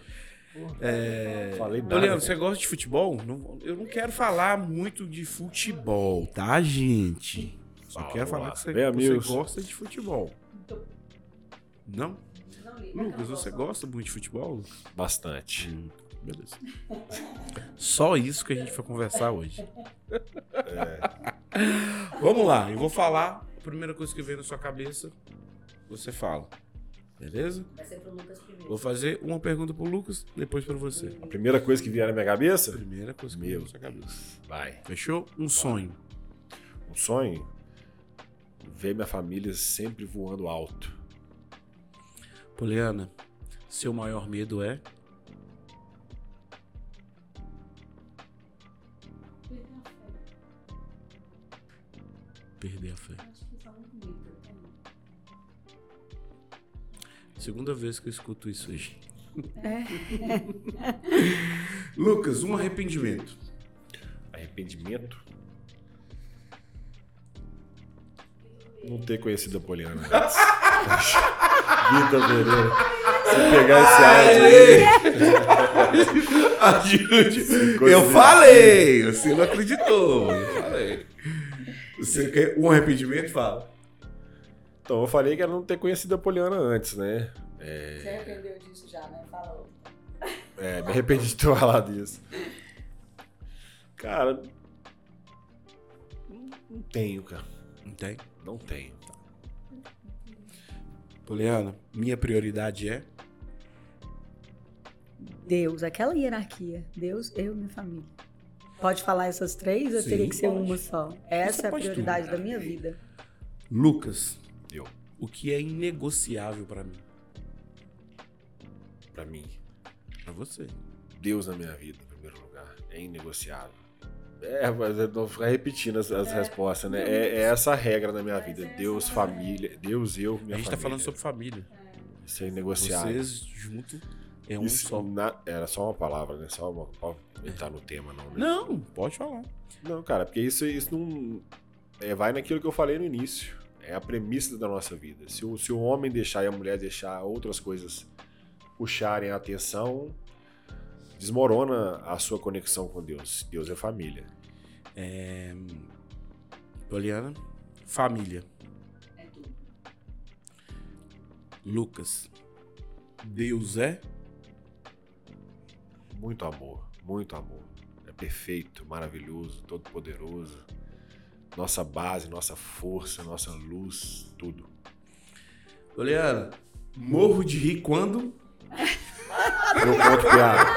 É... Falei Ô, nada. Leandro, você gosta de futebol? Não- eu não quero falar muito de futebol, tá, gente? Só Fala, quero vamos falar lá. que você, Bem, você amigos. gosta de futebol. Não? Lucas, você gosta muito de futebol? Lucas? Bastante. Hum, beleza. Só isso que a gente vai conversar hoje. Vamos lá, eu vou falar. A primeira coisa que vem na sua cabeça, você fala. Beleza? Vai ser pro Lucas primeiro. Vou fazer uma pergunta pro Lucas, depois pra você. A primeira coisa que vier na minha cabeça? Primeira coisa que Meu. na sua cabeça. Vai. Fechou? Um sonho. Um sonho? Ver minha família sempre voando alto. Poliana, seu maior medo é? Perder a fé. Acho que isso é muito bonito. Segunda vez que eu escuto isso hoje. É. Lucas, um arrependimento. Arrependimento? Não ter conhecido a Poliana antes. Vitor Pereira. Se pegar esse áudio aí. Ajude. Eu falei, você não acreditou. Eu falei. Você quer um arrependimento? Fala. Então, eu falei que era não ter conhecido a Poliana antes, né? Você arrependeu disso já, né? Fala outro. É, me arrependi de ter falado isso. Cara. não- Não tenho, cara. Não tem? Não tenho. Poliana, minha prioridade é. Deus, aquela hierarquia. Deus, eu e minha família. Pode falar essas três ou Sim, teria que ser pode. uma só? Essa é a pode tudo. prioridade da minha vida. Lucas, Eu, o que é inegociável pra mim? pra mim, Pra você. Deus na minha vida, em primeiro lugar. É inegociável. É, mas eu não vou ficar repetindo as, as respostas, né? É, é essa a regra na minha vida. Deus, família. Deus, eu, minha a gente família. tá falando sobre família. Isso é inegociável. Vocês juntos é um Isso só. na- era só uma palavra, né? Só uma. Pode entrar no tema, não, né? Não, pode falar. Não, cara, porque isso, isso não. é, vai naquilo que eu falei no início. É a premissa da nossa vida. Se o, se o homem deixar e a mulher deixar outras coisas puxarem a atenção, desmorona a sua conexão com Deus. Deus é família. É... Poliana, família. Lucas, Deus é? Muito amor, muito amor. É perfeito, maravilhoso, todo-poderoso. Nossa base, nossa força, nossa luz, tudo. Poliana, morro de rir quando? Eu conto piada.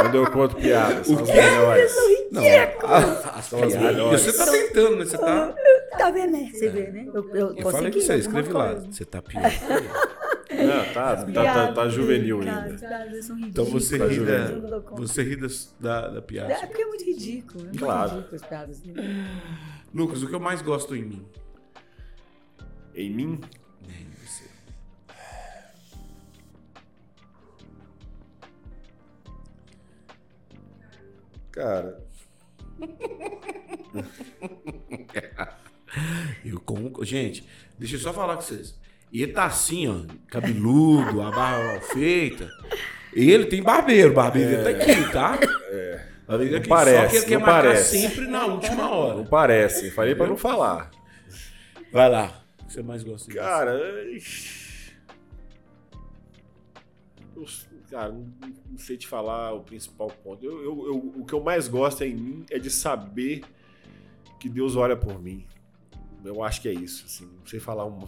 Quando eu conto piada, são as melhores. Não, a- as São as melhores. Você tá tentando, né? Você tá. Tá vendo, né? Você vê, né? Eu, eu, Eu falei que você escreve lá. Você tá pior. Não, tá, tá, tá, tá juvenil ainda. Então você Tá ri da, você ri da, da piada. É porque é muito ridículo. É muito Claro. ridículo as piadas dele. Lucas, o que eu mais gosto em mim? Em mim, cara, Eu como. Gente, deixa eu só falar com vocês. Ele tá assim, ó, cabeludo, a barba mal feita. Ele tem barbeiro, barbeiro tá aqui, tá? Amigo Não aqui, parece, só que ele quer não marcar parece. sempre na última Não hora. parece. Falei pra não falar. Vai lá. O que você mais gosta disso? Cara, eu, cara, não, não sei te falar o principal ponto. Eu, eu- eu- o que eu mais gosto em mim é de saber que Deus olha por mim. Eu acho que é isso. Assim, não sei falar um,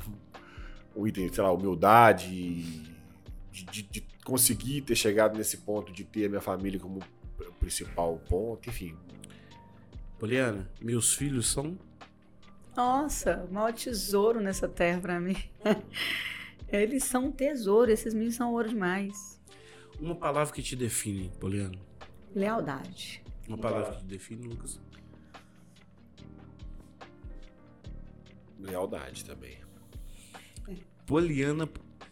um item, sei lá, humildade, de, de- de conseguir ter chegado nesse ponto de ter a minha família como o principal ponto, enfim. Poliana, meus filhos são. Nossa, o maior tesouro nessa terra pra mim. Eles são um tesouro, esses meninos são ouro demais. Uma palavra que te define, Poliana. Lealdade. Uma palavra que te define, Lucas. Lealdade também. Poliana.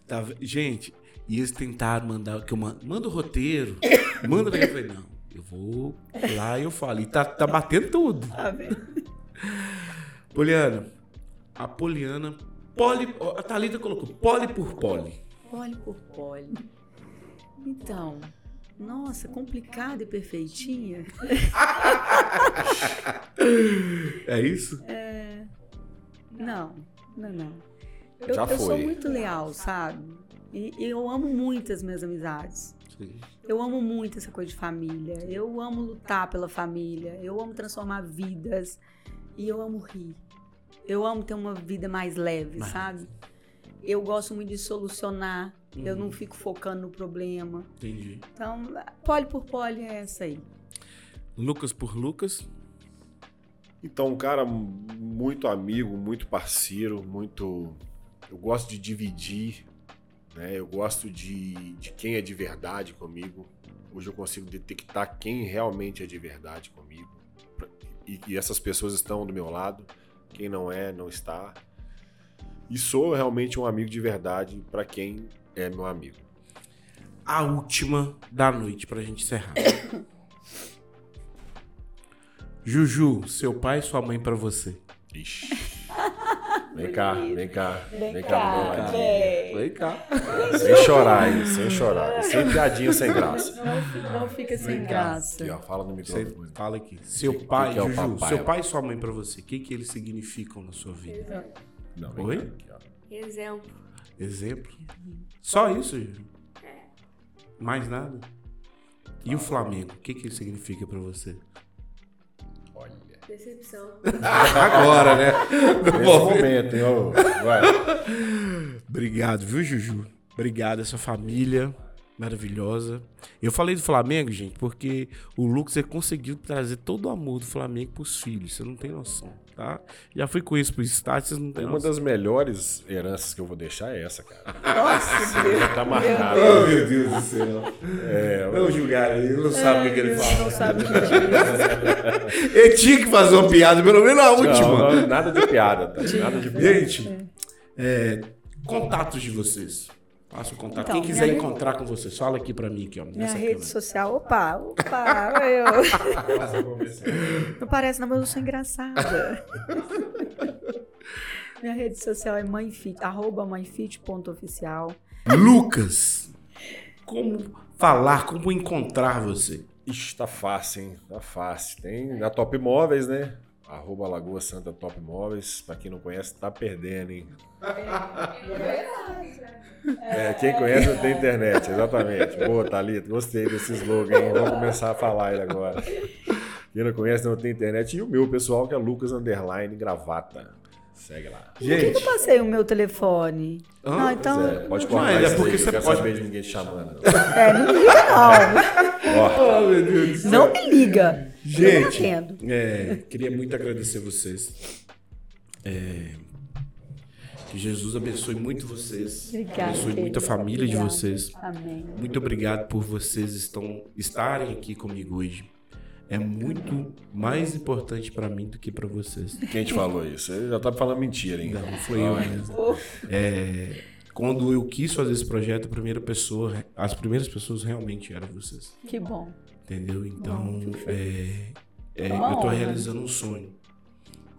Tá, gente, e eles tentaram mandar. Que eu mando, manda o roteiro. Manda pra. Eu falei, não, eu vou lá e eu falo. E tá, tá batendo tudo. Tá vendo? Poliana. A Poliana. Poli. A Thalita colocou poli por poli. Pole por pole. Então, nossa, complicada e perfeitinha. É isso? Não, não, não. Eu, Já eu sou foi. muito leal, sabe? E, e eu amo muito as minhas amizades. Sim. Eu amo muito essa coisa de família. Eu amo lutar pela família. Eu amo transformar vidas. E eu amo rir. Eu amo ter uma vida mais leve, Mais sabe? Eu gosto muito de solucionar. Eu Uhum. não fico focando no problema. Entendi. Então, pole por pole é essa aí. Lucas por Lucas. Então, um cara muito amigo, muito parceiro, muito. Eu gosto de dividir, né? Eu gosto de, de quem é de verdade comigo. Hoje eu consigo detectar quem realmente é de verdade comigo. E, e essas pessoas estão do meu lado. Quem não é, não está. E sou realmente um amigo de verdade para quem é meu amigo. A última da noite pra gente encerrar. Juju, seu pai e sua mãe pra você. Ixi. Vem cá, vem cá, vem, Vem cá, cá, vem. Cá. Sem chorar aí, sem chorar. Sem piadinha, sem graça. Não, não fica sem graça. Aqui, ó, fala no Você microfone. fala aqui. Seu Que- pai, que é o Juju, papai? seu pai e sua mãe pra você. O que, que eles significam na sua vida? Não, Oi? aqui, ó. Exemplo. Exemplo? Só isso, Juju? Mais nada? E o Flamengo? O que, que ele significa pra você? Olha. Decepção. Agora, né? Nesse momento. Vai. Obrigado, viu, Juju? Obrigado, essa família maravilhosa. Eu falei do Flamengo, gente, porque o Lucas conseguiu trazer todo o amor do Flamengo pros filhos. Você não tem noção, tá? Já fui com isso pro estádio, vocês não têm Uma noção. das melhores heranças que eu vou deixar é essa, cara. Nossa, Deus. Já tá marcado. Oh, meu Deus do ceu. É, Não julgar ele, não sabe o que, ele Deus fala. não sabe o que diz. Ele tinha que fazer uma piada, pelo menos a última. não, não, nada de piada, tá? Nada de piada. Gente, é, contatos de vocês. Faça o contato. Então, Quem quiser minha encontrar com vocês, fala aqui pra mim, aqui, ó. Minha rede câmera. social, opa, opa, eu. Não parece, não, mas eu sou engraçada. Minha rede social é mãefit, arroba mãefit.oficial. Lucas, como falar, como encontrar você? Ixi, tá fácil, hein? Tá fácil. Tem na Top Móveis, né? Arroba Lagoa Santa Top Móveis. Pra quem não conhece, tá perdendo, hein? É, quem conhece não tem internet, exatamente. Boa, Thalita, gostei desse slogan, hein? Vamos começar a falar ele agora. Quem não conhece não tem internet. E o meu pessoal, que é Lucas Underline Gravata. Segue lá. Por que, que eu Gente, passei o meu telefone? Não, então. É, pode Não, cortar é isso porque aí, você pode- saber de ninguém te chamando. É, não me liga, não. Oh, meu Deus do céu. Não me liga. Gente. É, queria muito agradecer vocês. É, que Jesus abençoe muito vocês. Obrigada, abençoe muito a família de Obrigada. vocês. Amém. Muito obrigado por vocês estão, estarem aqui comigo hoje. É muito mais importante pra mim do que pra vocês. quem te falou isso? Ele já tá falando mentira, hein? Não, foi eu mesmo. É, quando eu quis fazer esse projeto, a primeira pessoa, as primeiras pessoas realmente eram vocês. Que bom. Entendeu? Então, é, é, eu tô realizando um sonho.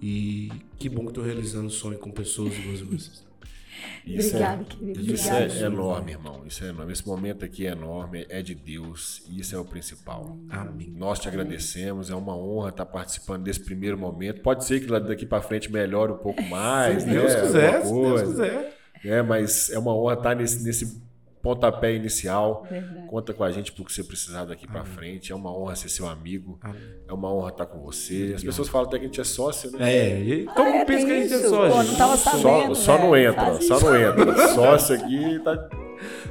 E que bom que eu tô realizando um sonho com pessoas iguais a vocês. Isso Obrigada, é, querido. Isso Obrigada. é enorme, irmão. Isso é enorme. Esse momento aqui é enorme, é de Deus e isso é o principal. Amém. Nós te agradecemos, é uma honra estar participando desse primeiro momento. Pode ser que lá daqui para frente melhore um pouco mais, Se né? Deus quiser, se Deus quiser. né? Mas é uma honra estar nesse, nesse pontapé inicial. Verdade. Conta com a gente pro que você precisar daqui para frente. É uma honra ser seu amigo. Amém. É uma honra estar com você. As pessoas falam até que a gente é sócio, né? É, e como é, pensa que a gente é isso. só, Pô, não tava Só, sabendo, só não velho. entra, Faz só não entra. Sócio aqui tá.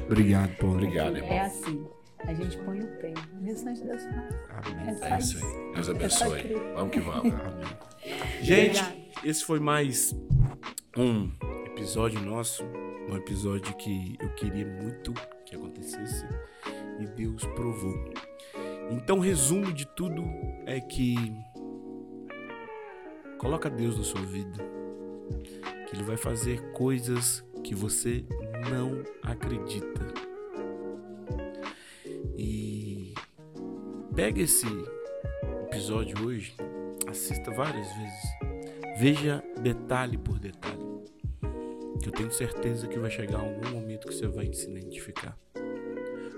Obrigado, Paulo. Obrigado, irmão. É assim. A gente põe o pé. O restante Deus faz. Amém. É só É isso aí. Deus abençoe. crer. Vamos que vamos. Amém. Gente, esse foi mais um episódio nosso. Um episódio que eu queria muito que acontecesse e Deus provou. Então, resumo de tudo é que coloca Deus na sua vida, que Ele vai fazer coisas que você não acredita. E pega esse episódio hoje, assista várias vezes, veja detalhe por detalhe, eu tenho certeza que vai chegar algum momento que você vai se identificar.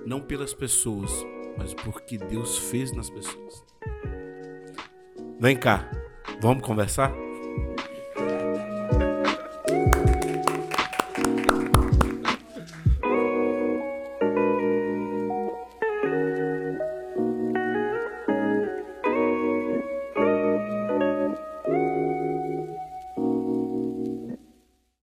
Não pelas pessoas, mas por que Deus fez nas pessoas. Vem cá, vamos conversar?